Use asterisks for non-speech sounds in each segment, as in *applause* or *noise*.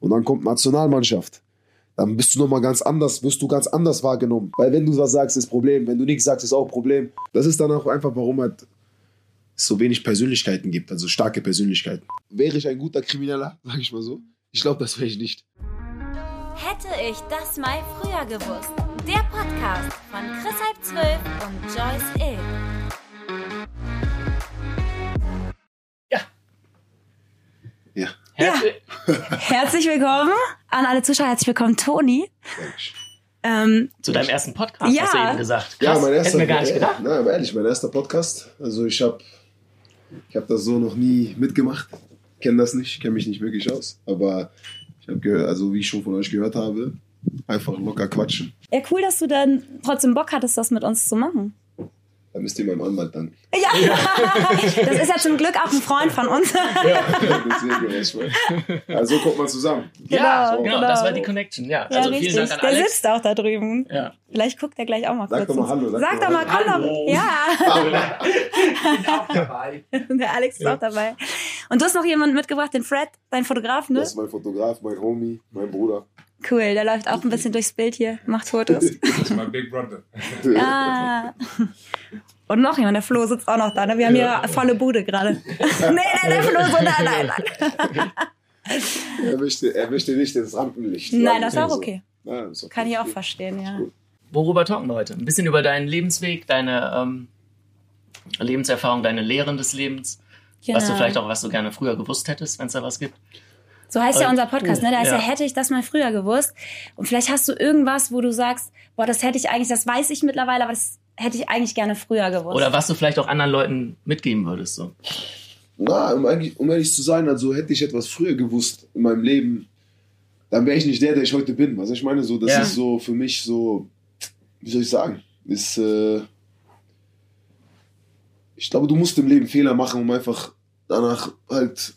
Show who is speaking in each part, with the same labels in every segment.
Speaker 1: Und dann kommt Nationalmannschaft. Dann bist du nochmal ganz anders, wirst du ganz anders wahrgenommen. Weil wenn du was sagst, ist Problem. Wenn du nichts sagst, ist auch Problem. Das ist dann auch einfach, warum halt es so wenig Persönlichkeiten gibt, also starke Persönlichkeiten. Wäre ich ein guter Krimineller, *laughs* sag ich mal so? Ich glaube, das wäre ich nicht.
Speaker 2: Hätte ich das mal früher gewusst. Der Podcast von Chris Halb Zwölf und Joyce Ill.
Speaker 1: Ja.
Speaker 3: Ja. Herzlich willkommen an alle Zuschauer. Herzlich willkommen, Toni. Ähm,
Speaker 4: Zu deinem ersten Podcast,
Speaker 3: Ja.
Speaker 4: hast du eben gesagt.
Speaker 1: Ja,
Speaker 4: Krass,
Speaker 1: mein erster,
Speaker 4: hätten wir gar nicht
Speaker 1: ja,
Speaker 4: gedacht.
Speaker 1: Nein, aber ehrlich, mein erster Podcast. Also ich habe ich hab das so noch nie mitgemacht. Kenne das nicht, kenne mich nicht wirklich aus. Aber ich habe gehört, also wie ich schon von euch gehört habe, einfach locker quatschen.
Speaker 3: ja, cool, dass du dann trotzdem Bock hattest, das mit uns zu machen.
Speaker 1: Da müsst ihr meinem Anwalt danken.
Speaker 3: Ja, *laughs* das ist ja zum Glück auch ein Freund von uns.
Speaker 1: Deswegen, ich mein, also kommt man zusammen.
Speaker 4: Ja,
Speaker 3: Genau,
Speaker 4: genau,
Speaker 3: genau.
Speaker 4: das war die Connection. Ja,
Speaker 3: Ja,
Speaker 4: also
Speaker 3: richtig.
Speaker 4: vielen Dank an
Speaker 3: Der
Speaker 4: Alex.
Speaker 3: sitzt auch da drüben.
Speaker 4: Ja.
Speaker 3: Vielleicht guckt er gleich auch mal
Speaker 1: Sag
Speaker 3: kurz.
Speaker 1: doch mal Hallo,
Speaker 3: Sag,
Speaker 1: sag
Speaker 3: doch mal,
Speaker 1: mal
Speaker 3: komm doch. Ja,
Speaker 4: Ich bin auch dabei.
Speaker 3: der Alex ist auch dabei. Und du hast noch jemanden mitgebracht, den Fred, dein Fotograf, ne?
Speaker 1: Das ist mein Fotograf, mein Homie, mein Bruder.
Speaker 3: Cool, der läuft auch ein bisschen durchs Bild hier, macht Fotos. *laughs*
Speaker 5: Das ist mein Big Brother.
Speaker 3: Ah. Und noch jemand, der Flo sitzt auch noch da. Ne? Wir haben hier volle Bude gerade. *laughs* nee, nein, der Flo so, nein, nein, nein. *laughs*
Speaker 1: Er möchte, er möchte nicht ins Rampenlicht.
Speaker 3: Nein, das ist auch
Speaker 1: so.
Speaker 3: okay.
Speaker 1: Ja, ist okay.
Speaker 3: Kann ich auch verstehen, ja.
Speaker 4: Worüber talken wir heute? Ein bisschen über deinen Lebensweg, deine ähm, Lebenserfahrung, deine Lehren des Lebens. Was du
Speaker 3: Genau.
Speaker 4: vielleicht auch, was du gerne früher gewusst hättest, wenn es da was gibt.
Speaker 3: So heißt ja
Speaker 4: Äh,
Speaker 3: unser Podcast, ne? Da ist ja.
Speaker 4: ja.
Speaker 3: hätte ich das mal früher gewusst. Und vielleicht hast du irgendwas, wo du sagst, boah, das hätte ich eigentlich, das weiß ich mittlerweile, aber das hätte ich eigentlich gerne früher gewusst.
Speaker 4: Oder was du vielleicht auch anderen Leuten mitgeben würdest. So.
Speaker 1: Na, um, eigentlich, um ehrlich zu sein, also hätte ich etwas früher gewusst in meinem Leben, dann wäre ich nicht der, der ich heute bin. Was ich meine, so, das
Speaker 4: Ja.
Speaker 1: ist so für mich so, wie soll ich sagen, ist, äh, ich glaube, du musst im Leben Fehler machen, um einfach danach halt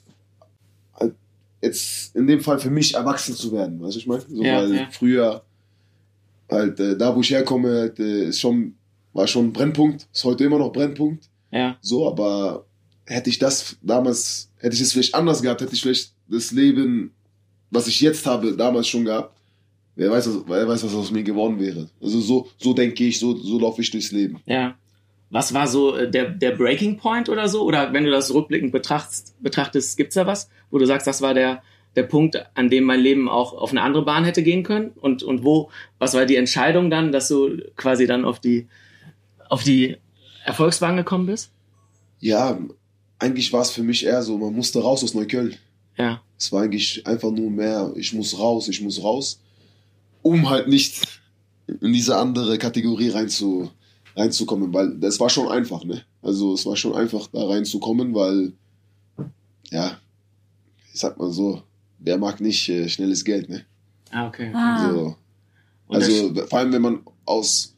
Speaker 1: jetzt in dem Fall für mich erwachsen zu werden. Was ich meine? So,
Speaker 4: Ja,
Speaker 1: weil
Speaker 4: ja.
Speaker 1: früher halt äh, da, wo ich herkomme, halt, äh, ist schon, war schon ein Brennpunkt, ist heute immer noch Brennpunkt.
Speaker 4: Ja.
Speaker 1: So, aber hätte ich das damals, hätte ich es vielleicht anders gehabt, hätte ich vielleicht das Leben, was ich jetzt habe, damals schon gehabt. Wer weiß, was- wer weiß was aus mir geworden wäre. Also so, so denke ich, so, so laufe ich durchs Leben.
Speaker 4: Ja. Was war so äh, der, der Breaking Point oder so? Oder wenn du das rückblickend betrachtest, betrachtest gibt's da was, wo du sagst, das war der, der Punkt, an dem mein Leben auch auf eine andere Bahn hätte gehen können? Und, und wo, was war die Entscheidung dann, dass du quasi dann auf die, auf die Erfolgsbahn gekommen bist?
Speaker 1: Ja, eigentlich war es für mich eher so, man musste raus aus Neukölln.
Speaker 4: Ja.
Speaker 1: Es war eigentlich einfach nur mehr, ich muss raus, ich muss raus, um halt nicht in diese andere Kategorie rein zu, reinzukommen, weil das war schon einfach, ne? Also es war schon einfach, da reinzukommen, weil, ja, ich sag mal so, wer mag nicht äh, schnelles Geld, ne?
Speaker 4: Ah, okay.
Speaker 3: Ah.
Speaker 1: So,
Speaker 4: Und
Speaker 1: also vor allem, wenn man aus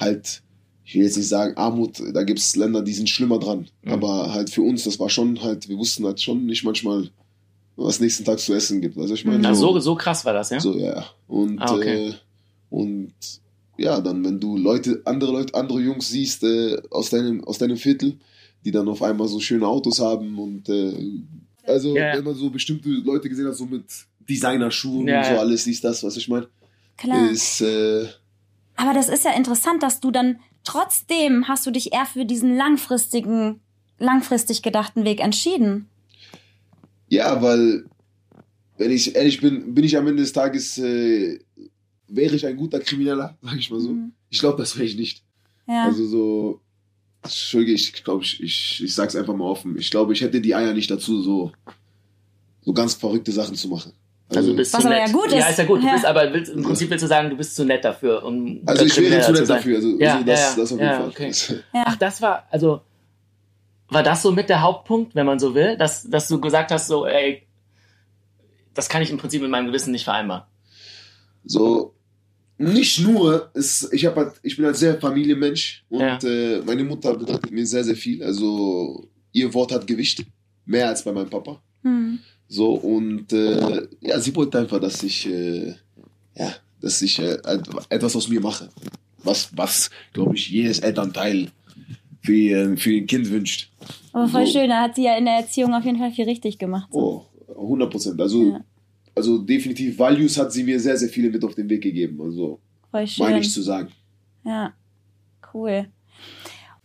Speaker 1: halt, ich will jetzt nicht sagen Armut, da gibt es Länder, die sind schlimmer dran.
Speaker 4: Mhm.
Speaker 1: Aber halt für uns, das war schon halt, wir wussten halt schon nicht manchmal, was nächsten Tag zu essen gibt. Also ich meine,
Speaker 4: das, also so, so krass war das, ja?
Speaker 1: so, ja. Und,
Speaker 4: Ah, okay.
Speaker 1: äh, und ja, dann, wenn du Leute, andere Leute, andere Jungs siehst äh, aus, deinem, aus deinem Viertel, die dann auf einmal so schöne Autos haben und äh, also
Speaker 4: Ja, ja.
Speaker 1: wenn man so bestimmte Leute gesehen hat, so mit Designerschuhen
Speaker 4: Ja,
Speaker 1: und so
Speaker 4: ja.
Speaker 1: alles, siehst das, was ich meine,
Speaker 3: Klar.
Speaker 1: ist äh,
Speaker 3: Aber das ist ja interessant, dass du dann trotzdem hast du dich eher für diesen langfristigen, langfristig gedachten Weg entschieden.
Speaker 1: Ja, weil, wenn ich ehrlich bin, bin ich am Ende des Tages, äh, wäre ich ein guter Krimineller, *laughs* sag ich mal so.
Speaker 3: Mhm.
Speaker 1: Ich glaube, das wäre ich nicht.
Speaker 3: Ja.
Speaker 1: Also so, Entschuldige, ich glaube, ich, ich, ich sag's einfach mal offen. Ich glaube, ich hätte die Eier nicht dazu, so, so ganz verrückte Sachen zu machen.
Speaker 4: Also du bist
Speaker 3: Was
Speaker 4: zu
Speaker 3: aber
Speaker 4: nett.
Speaker 3: ja gut
Speaker 4: Ja,
Speaker 3: ist.
Speaker 4: ist ja gut. Du
Speaker 3: Ja.
Speaker 4: bist, aber willst, im Prinzip willst du sagen, du bist zu nett dafür, um
Speaker 1: also ich wäre zu nett
Speaker 4: sein.
Speaker 1: dafür. Also,
Speaker 4: Ja,
Speaker 1: also das,
Speaker 4: ja, ja.
Speaker 1: das auf jeden
Speaker 4: Ja,
Speaker 1: Fall.
Speaker 4: okay. *laughs*
Speaker 3: ja.
Speaker 4: Ach, das war, also, war das so mit der Hauptpunkt, wenn man so will, dass, dass du gesagt hast, so, ey, das kann ich im Prinzip mit meinem Gewissen nicht vereinbaren.
Speaker 1: So, nicht nur, es, ich, hab halt, ich bin halt sehr Familienmensch und
Speaker 4: Ja.
Speaker 1: äh, meine Mutter bedeutet mir sehr, sehr viel. Also ihr Wort hat Gewicht, mehr als bei meinem Papa.
Speaker 3: Hm.
Speaker 1: So, und äh, ja, sie wollte einfach, dass ich, äh, ja, dass ich äh, et- etwas aus mir mache. Was, was glaube ich, jedes Elternteil für ihr, für ihr Kind wünscht.
Speaker 3: Aber voll
Speaker 1: So.
Speaker 3: schön, da hat sie ja in der Erziehung auf jeden Fall viel richtig gemacht.
Speaker 1: Oh, 100 Prozent. Also
Speaker 3: Ja.
Speaker 1: Also definitiv Values hat sie mir sehr, sehr viele mit auf den Weg gegeben. Also meine ich zu sagen.
Speaker 3: Ja, cool.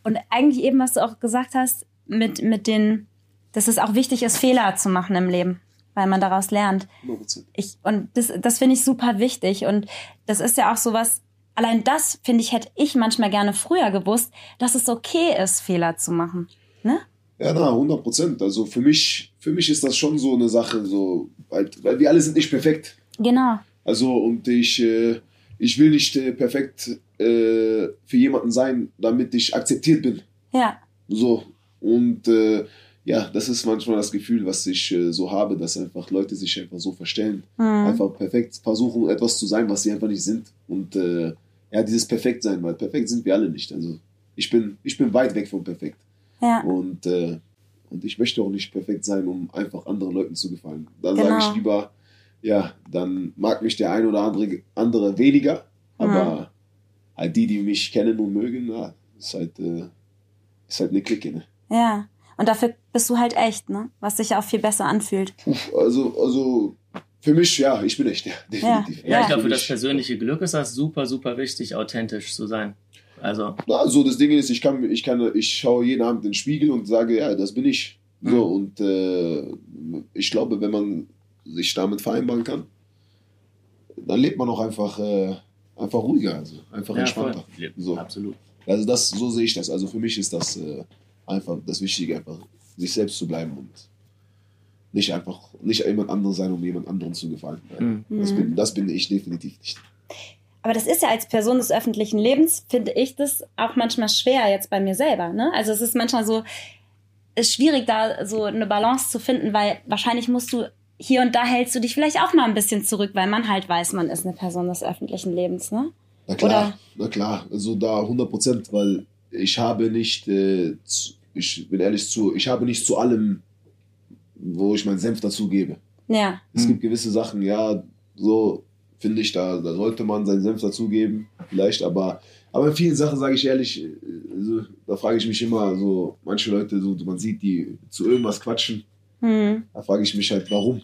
Speaker 3: Und eigentlich eben, was du auch gesagt hast, mit, mit den, dass es auch wichtig ist, Fehler zu machen im Leben, weil man daraus lernt.
Speaker 1: 100%.
Speaker 3: Ich, und das, das finde ich super wichtig. Und das ist ja auch sowas, allein das, finde ich, hätte ich manchmal gerne früher gewusst, dass es okay ist, Fehler zu machen. Ne?
Speaker 1: Ja, na, 100 Prozent. Also für mich, für mich ist das schon so eine Sache, so, weil, weil wir alle sind nicht perfekt.
Speaker 3: Genau.
Speaker 1: Also und ich, äh, ich will nicht äh, perfekt äh, für jemanden sein, damit ich akzeptiert bin.
Speaker 3: Ja.
Speaker 1: So. Und äh, ja, das ist manchmal das Gefühl, was ich äh, so habe, dass einfach Leute sich einfach so verstellen.
Speaker 3: Mhm.
Speaker 1: Einfach perfekt versuchen, etwas zu sein, was sie einfach nicht sind. Und äh, ja, dieses Perfekt sein, weil perfekt sind wir alle nicht. Also ich bin, ich bin weit weg von perfekt.
Speaker 3: Ja.
Speaker 1: Und, äh, und ich möchte auch nicht perfekt sein, um einfach anderen Leuten zu gefallen. Dann
Speaker 3: Genau.
Speaker 1: sage ich lieber, ja, dann mag mich der ein oder andere, andere weniger, aber halt die, die mich kennen und mögen, na, ist halt, äh, ist halt eine Clique, ne?
Speaker 3: Ja. Und dafür bist du halt echt, ne? Was sich ja auch viel besser anfühlt.
Speaker 1: Also, also für mich, ja, ich bin echt, ja, definitiv.
Speaker 4: Ja, ich
Speaker 3: Ja.
Speaker 4: glaube, für das persönliche Glück ist das super, super wichtig, authentisch zu sein. Also,
Speaker 1: Na, so das Ding ist, ich kann, ich kann, ich schaue jeden Abend in den Spiegel und sage, ja, das bin ich. So, und äh, ich glaube, wenn man sich damit vereinbaren kann, dann lebt man auch einfach, äh, einfach ruhiger, also einfach
Speaker 4: ja,
Speaker 1: entspannter.
Speaker 4: voll.
Speaker 1: So.
Speaker 4: Absolut.
Speaker 1: Also das, so sehe ich das. Also für mich ist das äh, einfach das Wichtige, einfach sich selbst zu bleiben und nicht einfach, nicht jemand anderes sein, um jemand anderen zu gefallen.
Speaker 4: Mhm.
Speaker 1: Das, bin, das bin ich definitiv nicht.
Speaker 3: Aber das ist ja als Person des öffentlichen Lebens, finde ich das auch manchmal schwer jetzt bei mir selber. Ne? Also es ist manchmal so, ist schwierig da so eine Balance zu finden, weil wahrscheinlich musst du hier und da hältst du dich vielleicht auch mal ein bisschen zurück, weil man halt weiß, man ist eine Person des öffentlichen Lebens. Ne?
Speaker 1: Na klar,
Speaker 3: Oder-
Speaker 1: na klar, also da 100 Prozent, weil ich habe nicht, äh, zu, ich bin ehrlich zu, ich habe nicht zu allem, wo ich meinen Senf dazugebe.
Speaker 3: Ja,
Speaker 1: Es
Speaker 4: Hm.
Speaker 1: gibt gewisse Sachen, ja, so finde ich, da, da sollte man seinen Senf dazugeben, vielleicht, aber, aber in vielen Sachen sage ich ehrlich, also, da frage ich mich immer so, manche Leute, so, man sieht die zu irgendwas quatschen,
Speaker 3: hm.
Speaker 1: da frage ich mich halt, warum?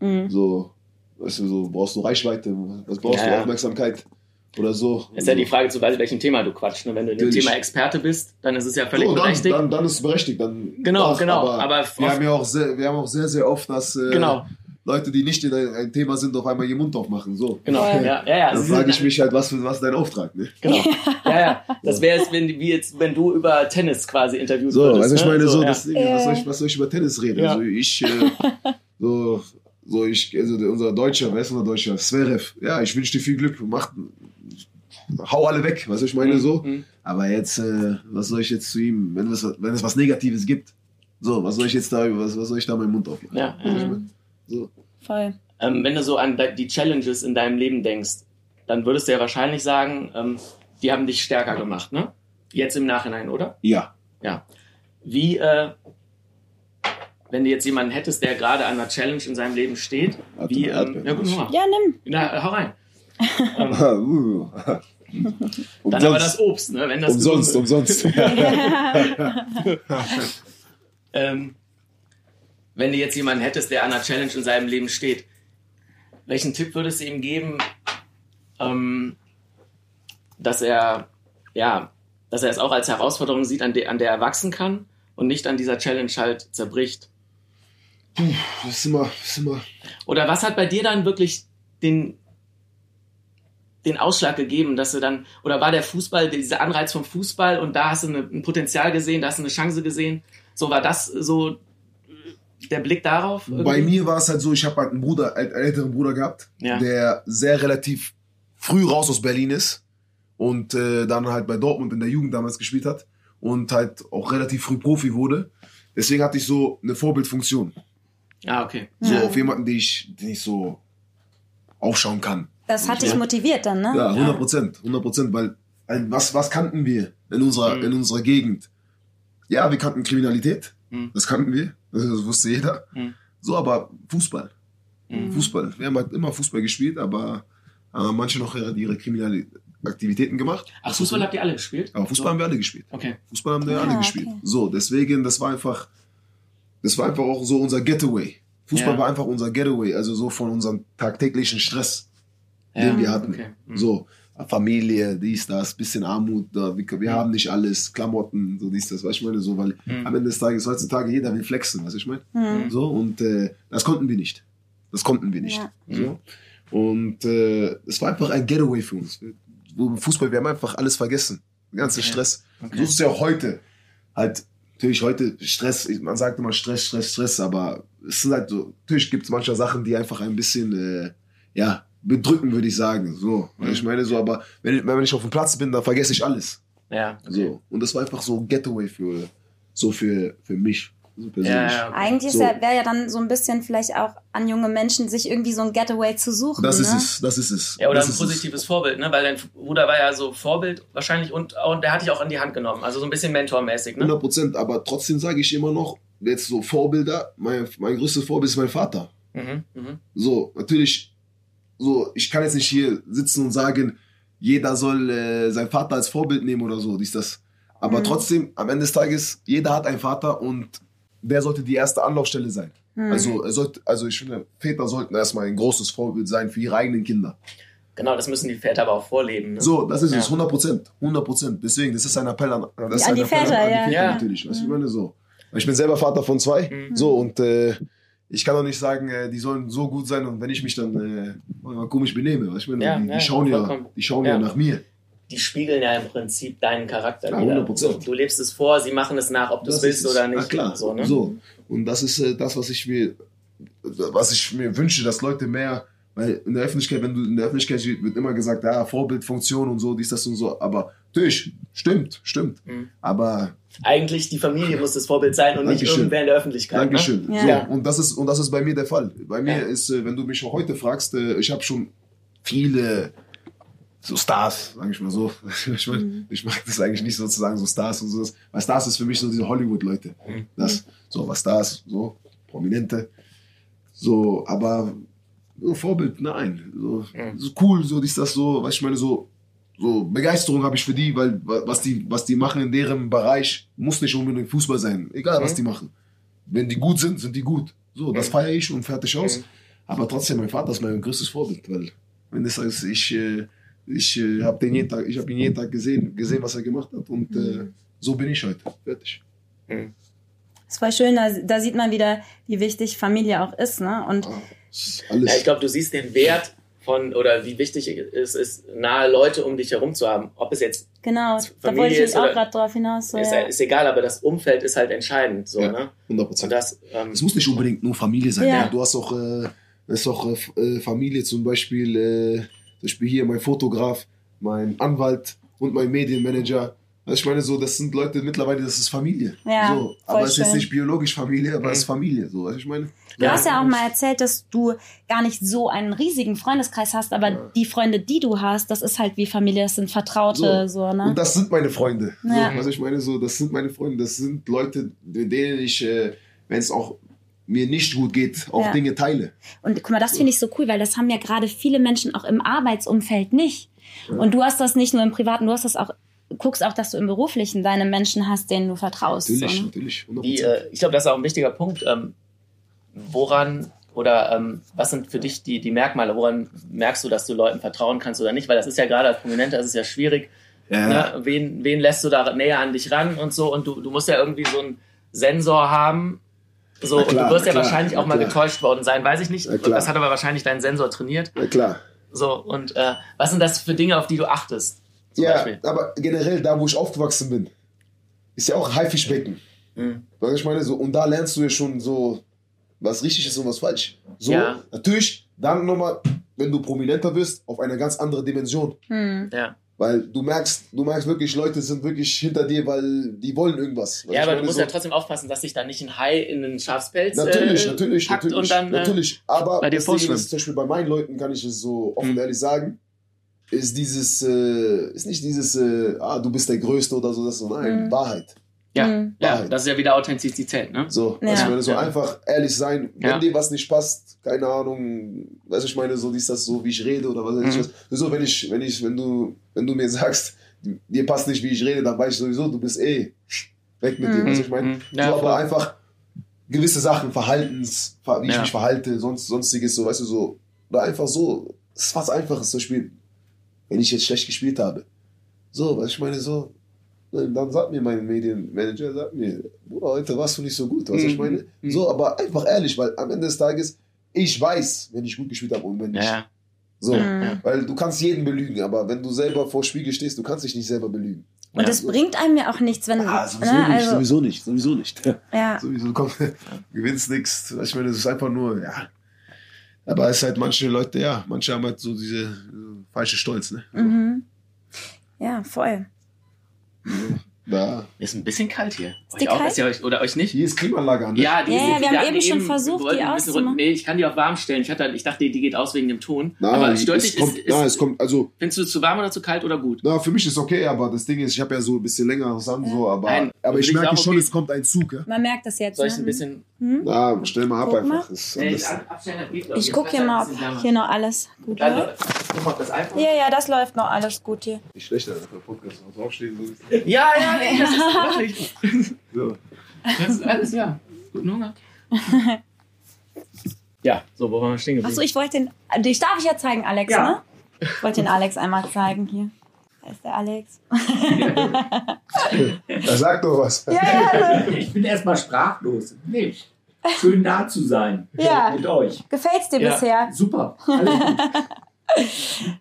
Speaker 3: Hm.
Speaker 1: So, weißt du, so, brauchst du Reichweite, was brauchst
Speaker 4: Ja,
Speaker 1: du
Speaker 4: ja.
Speaker 1: Aufmerksamkeit oder so?
Speaker 4: Ist ja die Frage, zu welchem Thema du quatschst. Ne? Wenn du in dem. Thema Experte bist, dann ist es ja völlig
Speaker 1: So, dann,
Speaker 4: berechtigt.
Speaker 1: dann, dann ist es berechtigt. Dann
Speaker 4: Genau,
Speaker 1: darf,
Speaker 4: genau,
Speaker 1: Aber,
Speaker 4: aber
Speaker 1: wir, haben ja auch sehr, wir haben auch sehr, sehr oft, dass äh,
Speaker 4: Genau.
Speaker 1: Leute, die nicht in ein, ein Thema sind, auf einmal ihren Mund aufmachen. So.
Speaker 4: Genau, ja, ja, ja.
Speaker 1: Dann frage ich mich halt, was, für- was ist dein Auftrag? Ne?
Speaker 4: Genau. Ja, ja. Das wäre jetzt, wenn, wie jetzt, wenn du über Tennis quasi interviewt
Speaker 1: So,
Speaker 4: würdest.
Speaker 1: also ich
Speaker 4: ne?
Speaker 1: meine, so,
Speaker 4: ja.
Speaker 1: das Ding, was, soll ich, was soll ich über Tennis reden?
Speaker 4: Ja.
Speaker 1: Also ich, äh, so, so ich, also unser Deutscher, wer ist unser Deutscher? Sverev. Ja, ich wünsche dir viel Glück. Mach, hau alle weg, was ich meine, so.
Speaker 4: Mhm.
Speaker 1: Aber jetzt, äh, was soll ich jetzt zu ihm, wenn es, wenn es was Negatives gibt? So, was soll ich jetzt da, was, was soll ich da meinen Mund aufmachen?
Speaker 4: Ja, ja.
Speaker 1: So.
Speaker 3: Voll.
Speaker 4: Ähm, wenn du so an die Challenges in deinem Leben denkst, dann würdest du ja wahrscheinlich sagen, ähm, die haben dich stärker gemacht, ne? Jetzt im Nachhinein, oder?
Speaker 1: Ja.
Speaker 4: Ja. Wie, äh, wenn du jetzt jemanden hättest, der gerade an einer Challenge in seinem Leben steht,
Speaker 1: Warte
Speaker 4: wie, ähm, ja, gut.
Speaker 3: Ja, nimm.
Speaker 4: Na, hau rein. *laughs* ähm,
Speaker 1: Uh.
Speaker 4: dann aber das Obst, ne? Wenn das
Speaker 1: umsonst, umsonst. *laughs* *laughs*
Speaker 4: ähm, wenn du jetzt jemanden hättest, der an einer Challenge in seinem Leben steht, welchen Tipp würdest du ihm geben, ähm, dass er, ja, dass er es auch als Herausforderung sieht, an, der an der er wachsen kann und nicht an dieser Challenge halt zerbricht?
Speaker 1: Das ist immer, das ist immer.
Speaker 4: Oder was hat bei dir dann wirklich den, den Ausschlag gegeben, dass du dann, oder war der Fußball, dieser Anreiz vom Fußball und da hast du eine, ein Potenzial gesehen, da hast du eine Chance gesehen? So war das so der Blick darauf? irgendwie?
Speaker 1: Bei mir war es halt so, ich habe halt einen Bruder, einen älteren Bruder gehabt,
Speaker 4: Ja.
Speaker 1: der sehr relativ früh raus aus Berlin ist und äh, dann halt bei Dortmund in der Jugend damals gespielt hat und halt auch relativ früh Profi wurde. Deswegen hatte ich so eine Vorbildfunktion.
Speaker 4: Ah, okay.
Speaker 1: So
Speaker 3: Ja.
Speaker 1: auf jemanden, den ich, den ich so aufschauen kann.
Speaker 3: Das hat dich
Speaker 4: Ja.
Speaker 3: motiviert dann, ne?
Speaker 1: Ja, 100 Prozent, 100 Prozent, weil ein, was, was kannten wir in unserer,
Speaker 4: Mhm.
Speaker 1: in unserer Gegend? Ja, wir kannten Kriminalität,
Speaker 4: Mhm.
Speaker 1: das kannten wir, das wusste jeder.
Speaker 4: Mhm.
Speaker 1: So, aber Fußball,
Speaker 4: Mhm.
Speaker 1: Fußball. Wir haben halt immer Fußball gespielt, aber haben manche noch ihre, ihre kriminelle Aktivitäten gemacht.
Speaker 4: Ach, Fußball habt ihr alle gespielt?
Speaker 1: Aber Fußball haben wir alle gespielt.
Speaker 4: Okay.
Speaker 1: Fußball haben wir
Speaker 3: Ah,
Speaker 1: alle gespielt.
Speaker 3: okay.
Speaker 1: So, deswegen, das war einfach, das war einfach auch so unser Getaway. Fußball
Speaker 4: Ja.
Speaker 1: war einfach unser Getaway, also so von unserem tagtäglichen Stress,
Speaker 4: Ja,
Speaker 1: den wir hatten.
Speaker 4: okay. Mhm.
Speaker 1: So, Familie, dies, das, bisschen Armut, da, wir, wir haben nicht alles, Klamotten, so dies, das, was ich meine, so, weil
Speaker 4: Mhm.
Speaker 1: am Ende des Tages heutzutage jeder will flexen, was ich meine.
Speaker 3: Hm.
Speaker 1: So, und äh, das konnten wir nicht. Das konnten wir nicht.
Speaker 3: Ja.
Speaker 1: So. Und äh, es war einfach ein Getaway für uns. Im Fußball, wir haben einfach alles vergessen. Den ganzen
Speaker 4: Okay.
Speaker 1: Stress.
Speaker 4: Okay.
Speaker 1: So ist es ja auch heute. Halt, natürlich heute Stress, man sagt immer Stress, Stress, Stress, aber es sind halt so, natürlich gibt es manche Sachen, die einfach ein bisschen, äh, ja, bedrücken, würde ich sagen. So, weil
Speaker 4: Mhm.
Speaker 1: ich meine so, aber wenn, ich- wenn ich auf dem Platz bin, dann vergesse ich alles.
Speaker 4: Ja, okay.
Speaker 1: So. Und das war einfach so ein Getaway für, so für, für mich. So.
Speaker 4: Ja, ja, okay.
Speaker 3: Eigentlich
Speaker 1: So.
Speaker 3: wäre ja dann so ein bisschen vielleicht auch an junge Menschen, sich irgendwie so ein Getaway zu suchen.
Speaker 1: Das ist
Speaker 3: ne?
Speaker 1: es, das ist es.
Speaker 4: Ja, oder
Speaker 1: das
Speaker 4: ein
Speaker 1: ist es.
Speaker 4: positives Vorbild, ne? Weil dein Bruder war ja so Vorbild wahrscheinlich und, und der hat dich auch an die Hand genommen. Also so ein bisschen mentormäßig, ne?
Speaker 1: 100 Prozent, aber trotzdem sage ich immer noch, jetzt so Vorbilder, mein, mein größtes Vorbild ist mein Vater.
Speaker 4: Mhm, mhm.
Speaker 1: So, natürlich, so, ich kann jetzt nicht hier sitzen und sagen, jeder soll äh, seinen Vater als Vorbild nehmen oder so, dies, das. Aber
Speaker 3: Mhm.
Speaker 1: trotzdem, am Ende des Tages, jeder hat einen Vater und der sollte die erste Anlaufstelle sein.
Speaker 3: Hm.
Speaker 1: Also, er sollte, also ich finde, Väter sollten erstmal ein großes Vorbild sein für ihre eigenen Kinder.
Speaker 4: Genau, das müssen die Väter aber auch vorleben. Ne?
Speaker 1: So, das ist
Speaker 4: Ja.
Speaker 1: es, 100 Prozent, 100 Prozent. Deswegen, das ist ein Appell an, das ist
Speaker 3: An
Speaker 1: ein
Speaker 3: die
Speaker 1: Appell
Speaker 3: Väter,
Speaker 1: an,
Speaker 3: ja.
Speaker 1: an die Väter
Speaker 4: Ja.
Speaker 1: natürlich. Was ich meine so. Ich bin selber Vater von zwei,
Speaker 4: Mhm.
Speaker 1: so und äh, ich kann doch nicht sagen, äh, die sollen so gut sein und wenn ich mich dann äh, komisch benehme, ich meine,
Speaker 4: Ja,
Speaker 1: die, die
Speaker 4: ja,
Speaker 1: schauen ja, die schauen
Speaker 4: Ja.
Speaker 1: ja. nach mir.
Speaker 4: Die spiegeln ja im Prinzip deinen Charakter
Speaker 1: Ja,
Speaker 4: wieder.
Speaker 1: 100%.
Speaker 4: So, du lebst es vor, sie machen es nach, ob du es willst oder nicht.
Speaker 1: Klar,
Speaker 4: So, ne?
Speaker 1: so. Und das ist äh, das, was ich mir, was ich mir wünsche, dass Leute mehr, weil in der Öffentlichkeit, wenn du in der Öffentlichkeit wird immer gesagt, ja, Vorbildfunktion und so, dies, das und so, aber natürlich, stimmt, stimmt.
Speaker 4: Mhm.
Speaker 1: Aber
Speaker 4: Eigentlich die Familie muss das Vorbild sein und nicht
Speaker 1: Dankeschön.
Speaker 4: irgendwer in der Öffentlichkeit.
Speaker 1: Dankeschön.
Speaker 3: Ja.
Speaker 1: So, und, das ist, und das ist bei mir der Fall. Bei mir
Speaker 4: Ja.
Speaker 1: ist, äh, wenn du mich heute fragst, äh, ich habe schon viele so Stars, sage ich mal so. *laughs* Ich, mein, ich mag das eigentlich nicht sozusagen so Stars und so. Weil Stars ist für mich so diese Hollywood-Leute.
Speaker 4: Mhm.
Speaker 1: Das, so, was Stars, so, Prominente. So, aber Vorbild, nein. So,
Speaker 4: Mhm.
Speaker 1: so cool, so ist das so, was ich meine, so, so Begeisterung habe ich für die, weil wa- was die, was die machen in deren Bereich, muss nicht unbedingt Fußball sein. Egal, was
Speaker 4: Mhm.
Speaker 1: die machen. Wenn die gut sind, sind die gut. So, das
Speaker 4: Mhm.
Speaker 1: feiere ich und fertig aus.
Speaker 4: Mhm.
Speaker 1: Aber trotzdem, mein Vater ist mein größtes Vorbild, weil wenn das heißt, ich, äh, ich äh, habe den jeden Tag, ich habe ihn jeden Tag gesehen, gesehen, was er gemacht hat und äh, so bin ich heute. Fertig.
Speaker 3: ist voll schön, da, da sieht man wieder, wie wichtig Familie auch ist, ne? Und
Speaker 1: Ah.
Speaker 4: Ja, ich glaube, du siehst den Wert von oder wie wichtig es ist, nahe Leute um dich herum zu haben. Ob es jetzt
Speaker 3: genau, da
Speaker 4: Familie
Speaker 3: wollte ich
Speaker 4: ist
Speaker 3: auch
Speaker 4: oder-
Speaker 3: gerade drauf hinaus. So,
Speaker 4: ist,
Speaker 3: ja.
Speaker 4: ist egal, aber das Umfeld ist halt entscheidend. So,
Speaker 1: Ja.
Speaker 4: ne?
Speaker 1: 100
Speaker 4: Und
Speaker 1: Prozent.
Speaker 4: das, ähm,
Speaker 1: Es muss nicht unbedingt nur Familie sein.
Speaker 3: Ja.
Speaker 1: Du hast auch, äh, es ist auch äh, äh, Familie, zum Beispiel, äh, zum Beispiel hier mein Fotograf, mein Anwalt und mein Medienmanager. Also ich meine, so, das sind Leute mittlerweile, das ist Familie.
Speaker 3: Ja,
Speaker 1: so, aber es ist jetzt nicht biologisch Familie, aber es ist
Speaker 4: Mhm.
Speaker 1: Familie. So, also ich meine,
Speaker 3: Du
Speaker 4: Ja.
Speaker 3: hast ja auch mal erzählt, dass du gar nicht so einen riesigen Freundeskreis hast, aber
Speaker 1: Ja.
Speaker 3: die Freunde, die du hast, das ist halt wie Familie, das sind Vertraute, so, ne?
Speaker 1: Und das sind meine Freunde.
Speaker 3: Ja.
Speaker 1: So, also ich meine, so, das sind meine Freunde, das sind Leute, mit denen ich, äh, wenn es auch mir nicht gut geht, auch
Speaker 3: Ja.
Speaker 1: Dinge teile.
Speaker 3: Und guck mal, das finde ich so cool, weil das haben ja gerade viele Menschen auch im Arbeitsumfeld nicht. Und du hast das nicht nur im Privaten, du hast das auch, guckst auch, dass du im Beruflichen deine Menschen hast, denen du vertraust.
Speaker 1: Natürlich,
Speaker 3: so, ne?
Speaker 1: natürlich. 100%.
Speaker 4: die, äh, ich glaube, das ist auch ein wichtiger Punkt. Ähm, woran oder ähm, was sind für dich die, die Merkmale? Woran merkst du, dass du Leuten vertrauen kannst oder nicht? Weil das ist ja gerade als Prominenter, das ist ja schwierig.
Speaker 1: ja.
Speaker 4: Ne? Wen, wen lässt du da näher an dich ran und so? Und du, du musst ja irgendwie so einen Sensor haben. So,
Speaker 1: Na klar,
Speaker 4: und du wirst ja
Speaker 1: klar,
Speaker 4: wahrscheinlich auch mal
Speaker 1: klar.
Speaker 4: getäuscht worden sein, weiß ich nicht. Das hat aber wahrscheinlich dein Sensor trainiert.
Speaker 1: Na klar.
Speaker 4: So, und äh, was sind das für Dinge, auf die du achtest? Zum
Speaker 1: Ja,
Speaker 4: Beispiel?
Speaker 1: aber generell da, wo ich aufgewachsen bin, ist ja auch Haifischbecken.
Speaker 4: Mhm.
Speaker 1: Du, ich meine, so, und da lernst du ja schon so, was richtig ist und was falsch. So,
Speaker 4: Ja.
Speaker 1: natürlich, dann nochmal, wenn du prominenter wirst, auf eine ganz andere Dimension.
Speaker 3: Hm.
Speaker 4: Ja.
Speaker 1: Weil du merkst, du merkst wirklich, Leute sind wirklich hinter dir, weil die wollen irgendwas.
Speaker 4: Ja, aber du musst
Speaker 1: so,
Speaker 4: ja trotzdem aufpassen, dass sich da nicht ein Hai in einen Schafspelz
Speaker 1: Natürlich,
Speaker 4: äh,
Speaker 1: natürlich,
Speaker 4: packt
Speaker 1: natürlich,
Speaker 4: und dann äh,
Speaker 1: natürlich. Aber
Speaker 4: bei
Speaker 1: das Ding ist, zum Beispiel bei meinen Leuten kann ich es so offen
Speaker 4: Mhm.
Speaker 1: ehrlich sagen, ist dieses, äh, ist nicht dieses, äh, ah, du bist der Größte oder so, das ist so, nein,
Speaker 3: Mhm.
Speaker 1: Wahrheit.
Speaker 4: ja,
Speaker 3: Mhm.
Speaker 4: ja, das ist ja wieder Authentizität, ne?
Speaker 1: So,
Speaker 3: Ja.
Speaker 1: du, ich meine, so
Speaker 4: Ja.
Speaker 1: einfach ehrlich sein, wenn
Speaker 4: Ja.
Speaker 1: dir was nicht passt, keine Ahnung, weißt du, ich meine, so ist das so, wie ich rede oder was weiß ich
Speaker 4: Mhm.
Speaker 1: was. So, wenn ich, wenn ich, wenn du, wenn du mir *laughs* sagst, dir passt nicht, wie ich rede, dann weiß ich sowieso, du bist eh weg mit dir,
Speaker 3: Mhm.
Speaker 1: weißt du, ich meine.
Speaker 4: Mhm. Ja,
Speaker 1: so, aber
Speaker 4: voll.
Speaker 1: einfach gewisse Sachen, Verhaltens, wie ich
Speaker 4: Ja.
Speaker 1: mich verhalte, sonst, sonstiges, so, weißt du, so, oder einfach so, es ist was Einfaches zum Beispiel, wenn ich jetzt schlecht gespielt habe. So, was ich meine, so, dann sagt mir mein Medienmanager, sagt mir, Bruder, heute warst du nicht so gut, was ich
Speaker 4: Mhm.
Speaker 1: meine.
Speaker 4: Mhm.
Speaker 1: So, aber einfach ehrlich, weil am Ende des Tages, ich weiß, wenn ich gut gespielt habe und wenn nicht.
Speaker 4: Ja,
Speaker 1: So,
Speaker 3: Mhm.
Speaker 1: weil du kannst jeden belügen, aber wenn du selber vor Spiegel stehst, du kannst dich nicht selber belügen.
Speaker 3: Und
Speaker 4: Ja.
Speaker 3: das bringt einem ja auch nichts, wenn.
Speaker 1: Ah, sowieso
Speaker 3: ne,
Speaker 1: nicht,
Speaker 3: also,
Speaker 1: sowieso nicht, sowieso nicht. *laughs*
Speaker 3: ja.
Speaker 1: Sowieso, du kommst, *laughs* gewinnst nichts. Ich meine, das ist einfach nur, ja. Aber es ist halt manche Leute, ja, manche haben halt so diese falsche Stolz, ne?
Speaker 3: Mhm. Ja, voll.
Speaker 1: Da.
Speaker 4: ist ein bisschen kalt hier.
Speaker 3: Ist
Speaker 4: Euch
Speaker 3: die
Speaker 4: auch,
Speaker 3: kalt?
Speaker 4: ist ja euch, oder euch nicht?
Speaker 1: Hier ist Klimaanlage an?
Speaker 4: Ja, die
Speaker 3: Ja, ja, wir haben eben schon versucht, die auszumachen.
Speaker 4: Nee, ich kann die auf warm stellen. Ich, hatte, ich dachte, die geht aus wegen dem Ton.
Speaker 1: Nein,
Speaker 4: aber
Speaker 1: es
Speaker 4: dich,
Speaker 1: kommt,
Speaker 4: ist,
Speaker 1: nein, es kommt, also,
Speaker 4: findest du es zu warm oder zu kalt oder gut?
Speaker 1: na, für mich ist okay, aber das Ding ist, ich habe ja so ein bisschen längeres an, so, aber,
Speaker 4: Nein,
Speaker 1: aber
Speaker 4: für
Speaker 1: ich merke
Speaker 4: auch
Speaker 1: schon,
Speaker 4: okay.
Speaker 1: es kommt ein Zug, ja?
Speaker 3: Man merkt das jetzt.
Speaker 4: Soll ich
Speaker 3: ne?
Speaker 4: ein bisschen.
Speaker 1: Na, stell mal ab
Speaker 3: Guck
Speaker 1: einfach.
Speaker 3: mal. Ich gucke hier mal, ob hier noch alles gut
Speaker 4: Also,
Speaker 3: läuft. Ja, ja, das läuft noch alles gut hier.
Speaker 1: nicht schlecht, Alter, für Podcast. noch Draufstehen, so.
Speaker 4: Ja, ja, nee, das ist *laughs* wirklich.
Speaker 1: So.
Speaker 4: Das ist alles, ja. Guten Hunger. *laughs* Ja, so, wo waren wir stehen geblieben?
Speaker 3: Achso, ich wollte den. Dich darf ich ja zeigen, Alex,
Speaker 4: Ja.
Speaker 3: ne? Ich wollte den Alex einmal zeigen hier. Da ist der Alex. *laughs*
Speaker 1: Er sagt doch was.
Speaker 3: Ja, ja,
Speaker 5: Ich bin erstmal sprachlos. Nee. Schön da zu sein. *laughs*
Speaker 3: Ja.
Speaker 5: Mit euch.
Speaker 3: Gefällt's dir
Speaker 4: Ja.
Speaker 3: bisher?
Speaker 5: Super. Alles gut.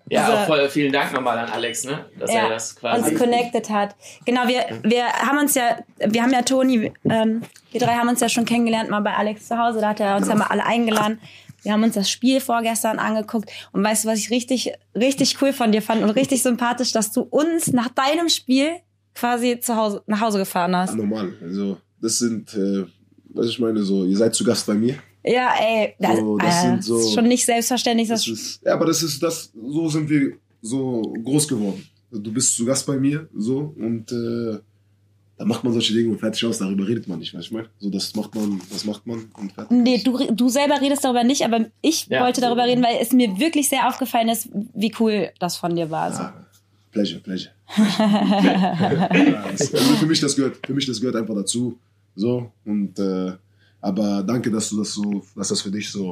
Speaker 4: ja,
Speaker 3: Also-
Speaker 4: auch voll, vielen Dank nochmal an Alex, ne? Dass
Speaker 3: Ja,
Speaker 4: er das quasi.
Speaker 3: uns connected hat. Genau, wir, wir haben uns ja, wir haben ja Toni, ähm, wir drei haben uns ja schon kennengelernt mal bei Alex zu Hause, da hat er uns ja mal alle eingeladen. Wir haben uns das Spiel vorgestern angeguckt und weißt du, was ich richtig, richtig cool von dir fand und richtig sympathisch, dass du uns nach deinem Spiel quasi zu Hause, nach Hause gefahren hast.
Speaker 1: Normal. Also, das sind, äh, was ich meine, so, ihr seid zu Gast bei mir.
Speaker 3: Ja, ey, das,
Speaker 1: So, das
Speaker 3: äh,
Speaker 1: sind so-
Speaker 3: ist schon nicht selbstverständlich.
Speaker 1: Das
Speaker 3: Das,
Speaker 1: ist, ja, aber das ist das, so sind wir so groß geworden. Du bist zu Gast bei mir, so, und äh, da macht man solche Dinge und fertig aus, darüber redet man nicht, weißt du, ich meine? So, das macht man, das macht man und fertig.
Speaker 3: nee, du, du selber redest darüber nicht, aber ich
Speaker 4: Ja.
Speaker 3: wollte darüber reden, weil es mir wirklich sehr aufgefallen ist, wie cool das von dir war. So.
Speaker 1: Ah, pleasure, pleasure. *laughs* ja, das, also für mich das gehört, für mich das gehört einfach dazu, so, und, äh, aber danke, dass du das so, dass das für dich so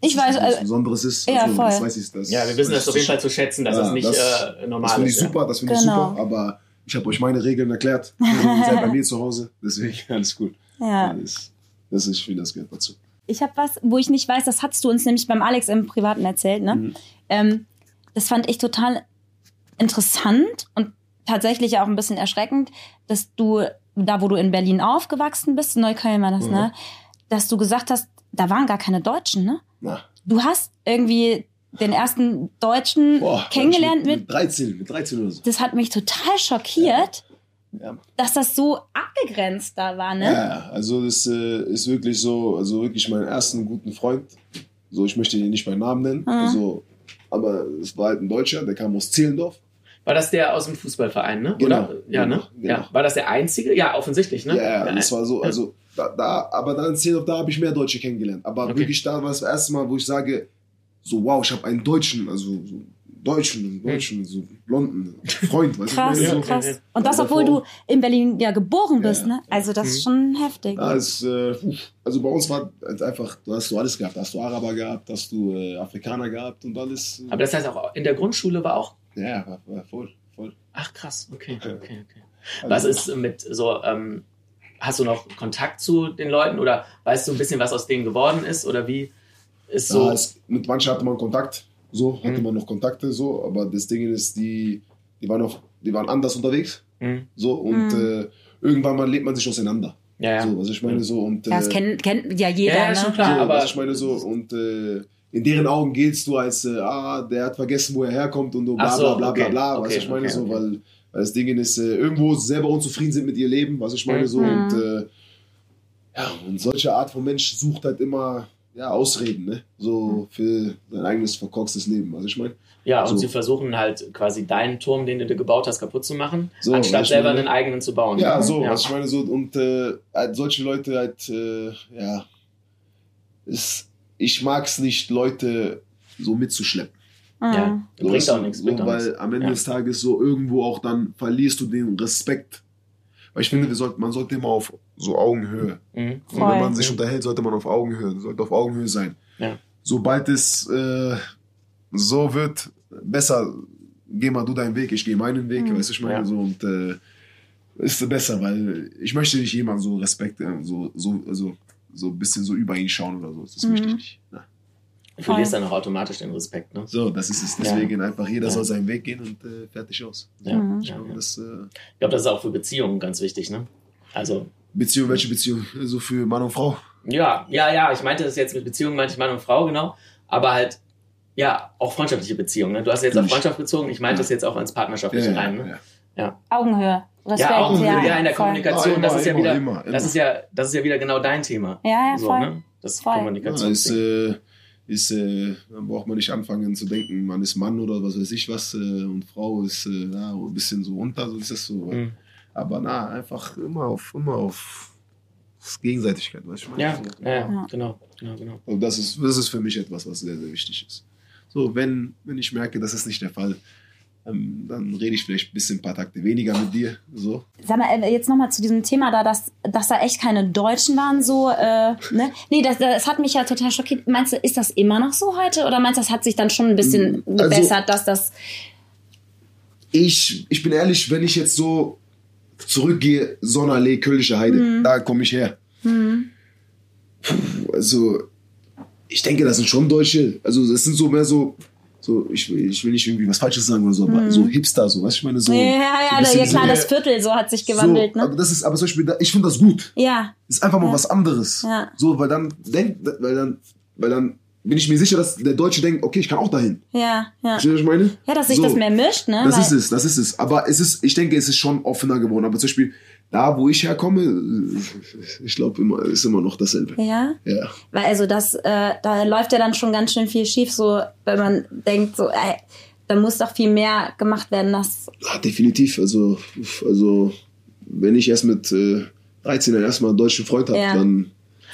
Speaker 3: Ich weiß, also,
Speaker 1: Besonderes ist.
Speaker 3: ja,
Speaker 1: also,
Speaker 3: voll.
Speaker 1: Das weiß ich, das,
Speaker 4: Ja, wir wissen das auf jeden Fall
Speaker 1: zu
Speaker 4: schätzen, dass
Speaker 1: Ja,
Speaker 4: das nicht
Speaker 1: das-
Speaker 4: äh,
Speaker 1: Das
Speaker 4: normal
Speaker 1: finde ich
Speaker 4: ist. ja.
Speaker 1: super, das finde ich
Speaker 3: Genau.
Speaker 1: super, aber ich habe euch meine Regeln erklärt. *laughs* Ihr seid bei mir zu Hause, deswegen *laughs* alles gut.
Speaker 3: ja.
Speaker 1: Das, das ist, ich finde, das gehört dazu.
Speaker 3: Ich habe was, wo ich nicht weiß, das hattest du uns nämlich beim Alex im Privaten erzählt, ne?
Speaker 1: Mhm.
Speaker 3: Ähm, das fand ich total interessant und tatsächlich auch ein bisschen erschreckend, dass du, da wo du in Berlin aufgewachsen bist, in Neukölln war das,
Speaker 1: Mhm.
Speaker 3: ne? Dass du gesagt hast, da waren gar keine Deutschen, ne?
Speaker 1: Na,
Speaker 3: Du hast irgendwie den ersten Deutschen
Speaker 1: boah,
Speaker 3: kennengelernt
Speaker 1: mit,
Speaker 3: mit,
Speaker 1: mit 13, mit 13 oder so.
Speaker 3: das hat mich total schockiert,
Speaker 1: Ja,
Speaker 3: dass das so abgegrenzt da war, ne?
Speaker 1: ja also das äh, ist wirklich so, also wirklich meinen ersten guten Freund. So, ich möchte ihn nicht beim Namen nennen,
Speaker 3: Mhm.
Speaker 1: also, aber es war halt ein Deutscher, der kam aus Zehlendorf.
Speaker 4: War das der aus dem Fußballverein, ne?
Speaker 1: Genau,
Speaker 4: Oder? Ja, ne?
Speaker 1: genau, genau.
Speaker 4: Ja. War das der einzige? Ja, offensichtlich, ne?
Speaker 1: Ja, ja, das war so, also da, da aber dann Zehlendorf, da habe ich mehr Deutsche kennengelernt. Aber
Speaker 4: Okay.
Speaker 1: wirklich, da war es das erste Mal, wo ich sage, so wow, ich habe einen Deutschen, also so Deutschen, Deutschen, so blonden Freund, weißt du,
Speaker 3: Krass,
Speaker 1: ich meine, so.
Speaker 3: krass. Und das,
Speaker 1: Ja,
Speaker 3: obwohl du in Berlin ja geboren bist,
Speaker 1: Ja.
Speaker 3: ne? Also das ist schon heftig.
Speaker 1: Ja, es, äh, also bei uns war es einfach, du hast du alles gehabt. Hast du Araber gehabt, hast du äh, Afrikaner gehabt und alles. äh,
Speaker 4: Aber das heißt auch, in der Grundschule war auch.
Speaker 1: Ja, war, war voll, voll.
Speaker 4: Ach krass, okay, okay, okay.
Speaker 1: Also,
Speaker 4: Was ist mit so, ähm, hast du noch Kontakt zu den Leuten oder weißt du ein bisschen, was aus denen geworden ist? Oder wie ist so.
Speaker 1: Ja, es, mit manchen hatte man Kontakt, so, hatte
Speaker 4: Mhm.
Speaker 1: man noch Kontakte, so, aber das Ding ist, die, die waren noch, die waren anders unterwegs,
Speaker 4: Hm,
Speaker 1: so, und
Speaker 3: Mhm.
Speaker 1: äh, irgendwann mal lebt man sich auseinander.
Speaker 4: ja, ja.
Speaker 1: So, was ich meine, so, und.
Speaker 3: Ja, das
Speaker 1: äh,
Speaker 3: kennt, kennt ja jeder,
Speaker 4: Ja, ja,
Speaker 3: ne?
Speaker 4: schon klar.
Speaker 1: so,
Speaker 4: aber-
Speaker 1: was ich meine so und äh, in deren Augen giltst du als äh, ah der hat vergessen wo er herkommt und so bla
Speaker 4: so,
Speaker 1: bla bla bla
Speaker 4: okay,
Speaker 1: bla
Speaker 4: okay,
Speaker 1: was ich meine
Speaker 4: okay,
Speaker 1: so
Speaker 4: okay.
Speaker 1: weil weil das Ding ist äh, irgendwo selber unzufrieden sind mit ihr Leben was ich meine so
Speaker 3: Mhm.
Speaker 1: und äh, ja und solche Art von Mensch sucht halt immer ja Ausreden ne
Speaker 3: Mhm.
Speaker 1: so für sein eigenes verkorkstes Leben was ich meine
Speaker 4: Ja, und
Speaker 1: So.
Speaker 4: sie versuchen halt quasi deinen Turm, den du dir gebaut hast, kaputt zu machen,
Speaker 1: So,
Speaker 4: anstatt selber
Speaker 1: meine-
Speaker 4: einen eigenen zu bauen.
Speaker 1: ja so
Speaker 4: ja.
Speaker 1: was ich meine so und äh, halt solche Leute halt äh, ja ist ich mag es nicht Leute so mitzuschleppen
Speaker 3: Mhm.
Speaker 4: ja.
Speaker 1: So,
Speaker 4: Bringt auch nichts.
Speaker 1: So,
Speaker 4: Bringt auch
Speaker 1: weil
Speaker 4: nichts.
Speaker 1: am Ende
Speaker 4: Ja.
Speaker 1: des Tages so irgendwo auch dann verlierst du den Respekt. Weil ich finde, wir sollten, man sollte immer auf so Augenhöhe.
Speaker 4: Mhm.
Speaker 1: Und
Speaker 3: Voll.
Speaker 1: wenn man sich unterhält, sollte man auf Augenhöhe, sollte auf Augenhöhe sein.
Speaker 4: Ja.
Speaker 1: Sobald es äh, so wird, besser, geh mal du deinen Weg, ich gehe meinen Weg, weißt du, ich meine,
Speaker 4: Ja.
Speaker 1: so und äh, ist besser, weil ich möchte nicht jemand so Respekt, äh, so, so, also, so ein bisschen so über ihn schauen oder so. Das ist
Speaker 3: Mhm.
Speaker 1: ich nicht. Ja.
Speaker 4: Du verlierst dann auch automatisch den Respekt, ne?
Speaker 1: So, das ist es.
Speaker 4: Ja.
Speaker 1: Deswegen einfach jeder
Speaker 4: Ja.
Speaker 1: soll seinen Weg gehen und äh, fertig aus.
Speaker 4: Ja.
Speaker 3: Mhm.
Speaker 4: ja, ja.
Speaker 1: Das, äh,
Speaker 4: Ich glaube, das ist auch für Beziehungen ganz wichtig, ne? Also,
Speaker 1: Beziehung, welche Beziehung? Also für Mann und Frau?
Speaker 4: ja, ja, ja, ich meinte das jetzt mit Beziehungen, meinte ich Mann und Frau, genau. Aber halt, ja, auch freundschaftliche Beziehungen. Ne? Du hast jetzt auf. Freundschaft bezogen, ich meinte das jetzt auch ins Partnerschaftliche rein. Ne?
Speaker 1: Ja.
Speaker 3: Augenhöhe. Respekt,
Speaker 4: Ja, Augenhöhe, ja, in der
Speaker 3: voll.
Speaker 4: Kommunikation,
Speaker 1: Ja,
Speaker 4: das
Speaker 1: immer,
Speaker 4: ist ja
Speaker 1: immer,
Speaker 4: wieder,
Speaker 1: immer, immer.
Speaker 4: das ist ja, das ist ja wieder genau dein Thema.
Speaker 3: Ja, ja,
Speaker 4: so,
Speaker 3: voll.
Speaker 4: ne? Das
Speaker 3: Voll.
Speaker 1: Ja,
Speaker 4: Kommunikation.
Speaker 1: ist, äh, ist, äh, dann braucht man nicht anfangen zu denken, man ist Mann oder was weiß ich was äh, und Frau ist äh, ja, ein bisschen so unter, so ist das so.
Speaker 4: Mhm.
Speaker 1: Aber na, einfach immer auf, immer auf Gegenseitigkeit, weißt du? was ich
Speaker 4: Ja,
Speaker 1: meine?
Speaker 4: ja, ja,
Speaker 3: Ja.
Speaker 4: genau, genau, genau.
Speaker 1: Und das ist, das ist für mich etwas, was sehr, sehr wichtig ist. So, wenn, wenn ich merke, das ist nicht der Fall, ähm, dann rede ich vielleicht ein bisschen ein paar Takte weniger mit dir. So.
Speaker 3: Sag mal, äh, jetzt nochmal zu diesem Thema da, dass, dass da echt keine Deutschen waren, so, äh, ne? Nee, das, das hat mich ja total schockiert. Meinst du, ist das immer noch so heute? Oder meinst du, das hat sich dann schon ein bisschen
Speaker 1: Also-
Speaker 3: gebessert, dass das.
Speaker 1: Ich, ich bin ehrlich, wenn ich jetzt so zurückgehe, Sonnenallee, Kölnische Heide, da komme ich her. Puh, also, ich denke, das sind schon Deutsche. Also, das sind so mehr so, so ich, will, ich will nicht irgendwie was Falsches sagen oder so, aber so Hipster, so, weißt ich meine, so.
Speaker 3: Ja,
Speaker 1: so
Speaker 3: ja,
Speaker 1: ein
Speaker 3: ja, klar,
Speaker 1: so-
Speaker 3: das Viertel so hat sich gewandelt,
Speaker 1: so, Aber
Speaker 3: ne?
Speaker 1: das ist, aber zum Beispiel, ich finde das gut.
Speaker 3: Ja,
Speaker 1: Ist einfach mal
Speaker 3: Ja.
Speaker 1: was anderes.
Speaker 3: Ja.
Speaker 1: So, weil dann denkt, weil dann, weil dann bin ich mir sicher, dass der Deutsche denkt, okay, ich kann auch dahin.
Speaker 3: ja, ja.
Speaker 1: Verstehst du, was ich meine?
Speaker 3: Ja, dass sich
Speaker 1: So.
Speaker 3: das mehr mischt, ne?
Speaker 1: Das
Speaker 3: Weil-
Speaker 1: ist es, das ist es. Aber es ist, ich denke, es ist schon offener geworden. Aber zum Beispiel, da, wo ich herkomme, ich glaube, immer, ist immer noch dasselbe.
Speaker 3: Ja,
Speaker 1: Ja.
Speaker 3: weil also das, äh, da läuft ja dann schon ganz schön viel schief, so, wenn man denkt, so, ey, da muss doch viel mehr gemacht werden, dass,
Speaker 1: ja definitiv. Also, also, wenn ich erst mit äh, 13 dann erstmal einen deutschen Freund habe,
Speaker 3: Ja.
Speaker 1: dann,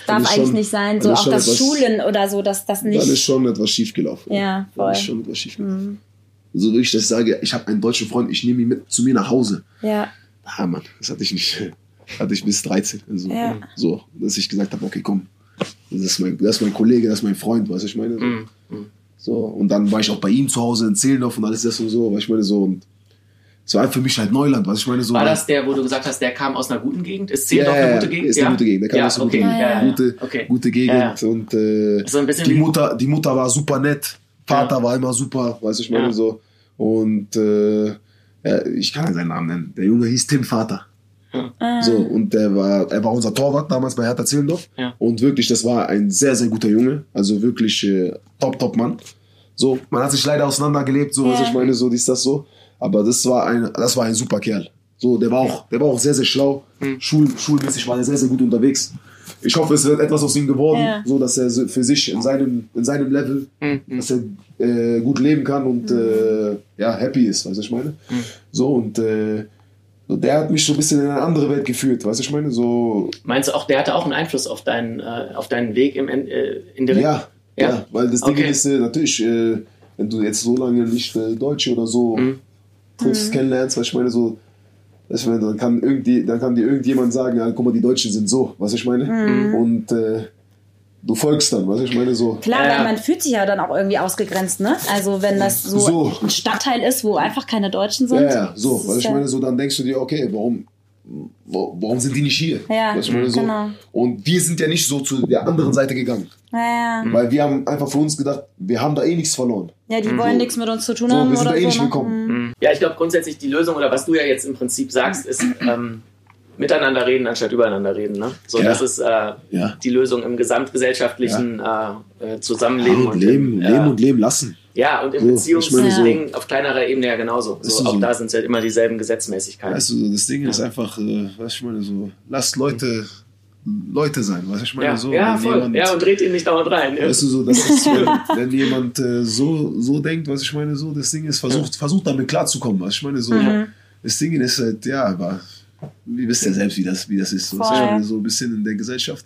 Speaker 3: darf eigentlich
Speaker 1: schon-
Speaker 3: nicht sein, so auch das
Speaker 1: etwas-
Speaker 3: Schulen oder so, dass das
Speaker 1: Dann ist
Speaker 3: nicht,
Speaker 1: schon etwas schiefgelaufen.
Speaker 3: Ja,
Speaker 1: Dann ist
Speaker 3: voll.
Speaker 1: schon etwas schiefgelaufen. So wirklich, dass ich sage, ich habe einen deutschen Freund, ich nehme ihn mit zu mir nach Hause.
Speaker 3: ja,
Speaker 1: Ah, Mann, das hatte ich nicht. *laughs* Hatte ich bis 13. Also,
Speaker 3: Ja.
Speaker 1: So, dass ich gesagt habe, okay, komm, das ist, mein, das ist mein Kollege, das ist mein Freund, weißt du, ich meine? So.
Speaker 4: Mhm.
Speaker 1: so. Und dann war ich auch bei ihm zu Hause in Zehlendorf und alles das und so, weißt du, ich meine, so. Und es war für mich halt Neuland, was ich meine, so.
Speaker 4: War das der, wo du gesagt hast, der kam aus einer guten Gegend? Ist Zehlendorf
Speaker 1: Ja, ja,
Speaker 4: eine gute
Speaker 1: ja,
Speaker 4: Gegend?
Speaker 1: ist eine gute Gegend. Der kam
Speaker 4: ja,
Speaker 1: aus einer
Speaker 4: okay.
Speaker 1: guten
Speaker 4: Ja,
Speaker 3: Gegend.
Speaker 4: ja, ja.
Speaker 1: Gute,
Speaker 4: okay.
Speaker 1: gute Gegend
Speaker 4: Ja,
Speaker 1: und äh,
Speaker 4: So ein bisschen
Speaker 1: die
Speaker 4: wie-
Speaker 1: Mutter, die Mutter war super nett, Vater war immer super, weißt du, ich meine
Speaker 4: Ja.
Speaker 1: so. Und äh, ja, ich kann ja seinen Namen nennen. Der Junge hieß Tim Vater.
Speaker 3: Ah.
Speaker 1: So, und der war, er war unser Torwart damals bei Hertha Zehlendorf.
Speaker 4: Ja.
Speaker 1: Und wirklich, das war ein sehr, sehr guter Junge. Also wirklich äh, top, top Mann. So, man hat sich leider auseinandergelebt, so, was
Speaker 3: Ja.
Speaker 1: ich meine, so, dies, das, so. Aber das war ein, das war ein super Kerl. So, der war auch, der war auch sehr, sehr schlau.
Speaker 4: Hm.
Speaker 1: Schul, schulmäßig war er sehr, sehr gut unterwegs. Ich hoffe, es wird etwas aus ihm geworden,
Speaker 3: Ja.
Speaker 1: so dass er für sich in seinem, in seinem Level,
Speaker 4: Mhm.
Speaker 1: dass er äh, gut leben kann und äh, ja, happy ist, weißt du, ich meine?
Speaker 4: Hm.
Speaker 1: So, und äh, so, der hat mich so ein bisschen in eine andere Welt geführt, weißt du, ich meine? So,
Speaker 4: Meinst du auch, der hatte auch einen Einfluss auf deinen, äh, auf deinen Weg im, äh, indirekt?
Speaker 1: ja, ja,
Speaker 4: Ja.
Speaker 1: weil das Ding
Speaker 4: Okay.
Speaker 1: ist äh, natürlich, äh, wenn du jetzt so lange nicht äh, Deutsche oder so
Speaker 4: Mhm.
Speaker 1: triffst, kennenlernst, was ich meine, so, weißt du, dann kann, irgendwie, dann kann dir irgendjemand sagen, ja, guck mal, die Deutschen sind so, was ich meine?
Speaker 3: Mhm.
Speaker 1: Und äh, du folgst dann, was ich meine, so.
Speaker 3: Klar,
Speaker 4: Ja,
Speaker 3: weil man fühlt sich ja dann auch irgendwie ausgegrenzt, ne? Also wenn das so,
Speaker 1: So.
Speaker 3: ein Stadtteil ist, wo einfach keine Deutschen sind.
Speaker 1: Ja, ja, so, was ich meine, so, dann denkst du dir, okay, warum, wa- warum sind die nicht hier?
Speaker 3: Ja,
Speaker 1: du, ich meine, so.
Speaker 3: genau.
Speaker 1: Und wir sind ja nicht so zu der anderen Seite gegangen,
Speaker 3: Ja, ja.
Speaker 1: weil wir haben einfach für uns gedacht, wir haben da eh nichts verloren.
Speaker 3: ja die wollen nichts mit uns zu tun
Speaker 1: So,
Speaker 3: haben
Speaker 1: wir sind
Speaker 3: oder
Speaker 1: da eh
Speaker 3: so.
Speaker 1: nicht
Speaker 3: ne?
Speaker 1: willkommen.
Speaker 3: Mhm.
Speaker 4: Ja, ich glaube grundsätzlich die Lösung oder was du ja jetzt im Prinzip sagst, ist ähm, miteinander reden anstatt übereinander reden. Ne? So,
Speaker 1: Ja.
Speaker 4: das ist äh,
Speaker 1: Ja.
Speaker 4: die Lösung im gesamtgesellschaftlichen äh, äh, Zusammenleben
Speaker 1: und leben,
Speaker 4: im,
Speaker 1: leben und leben lassen.
Speaker 4: ja und im
Speaker 1: So,
Speaker 4: Beziehungsding auf kleinerer Ebene ja genauso. So,
Speaker 1: so.
Speaker 4: auch da sind es halt immer dieselben Gesetzmäßigkeiten.
Speaker 1: Weißt du, so, das Ding ist einfach, äh, was ich meine, so, lasst Leute Leute sein, was ich meine,
Speaker 4: ja,
Speaker 1: so.
Speaker 4: ja voll.
Speaker 1: jemand-
Speaker 4: ja, und dreht ihn nicht dauernd rein. Ja.
Speaker 1: Weißt du, so, das ist, wenn, *laughs* wenn jemand äh, so, so denkt, was ich meine, so, das Ding ist, versucht, versucht damit klarzukommen, was ich meine, so,
Speaker 3: Mhm.
Speaker 1: das Ding ist halt, ja, aber, ihr wisst ja selbst, wie das, wie das ist, so, meine, so ein bisschen in der Gesellschaft.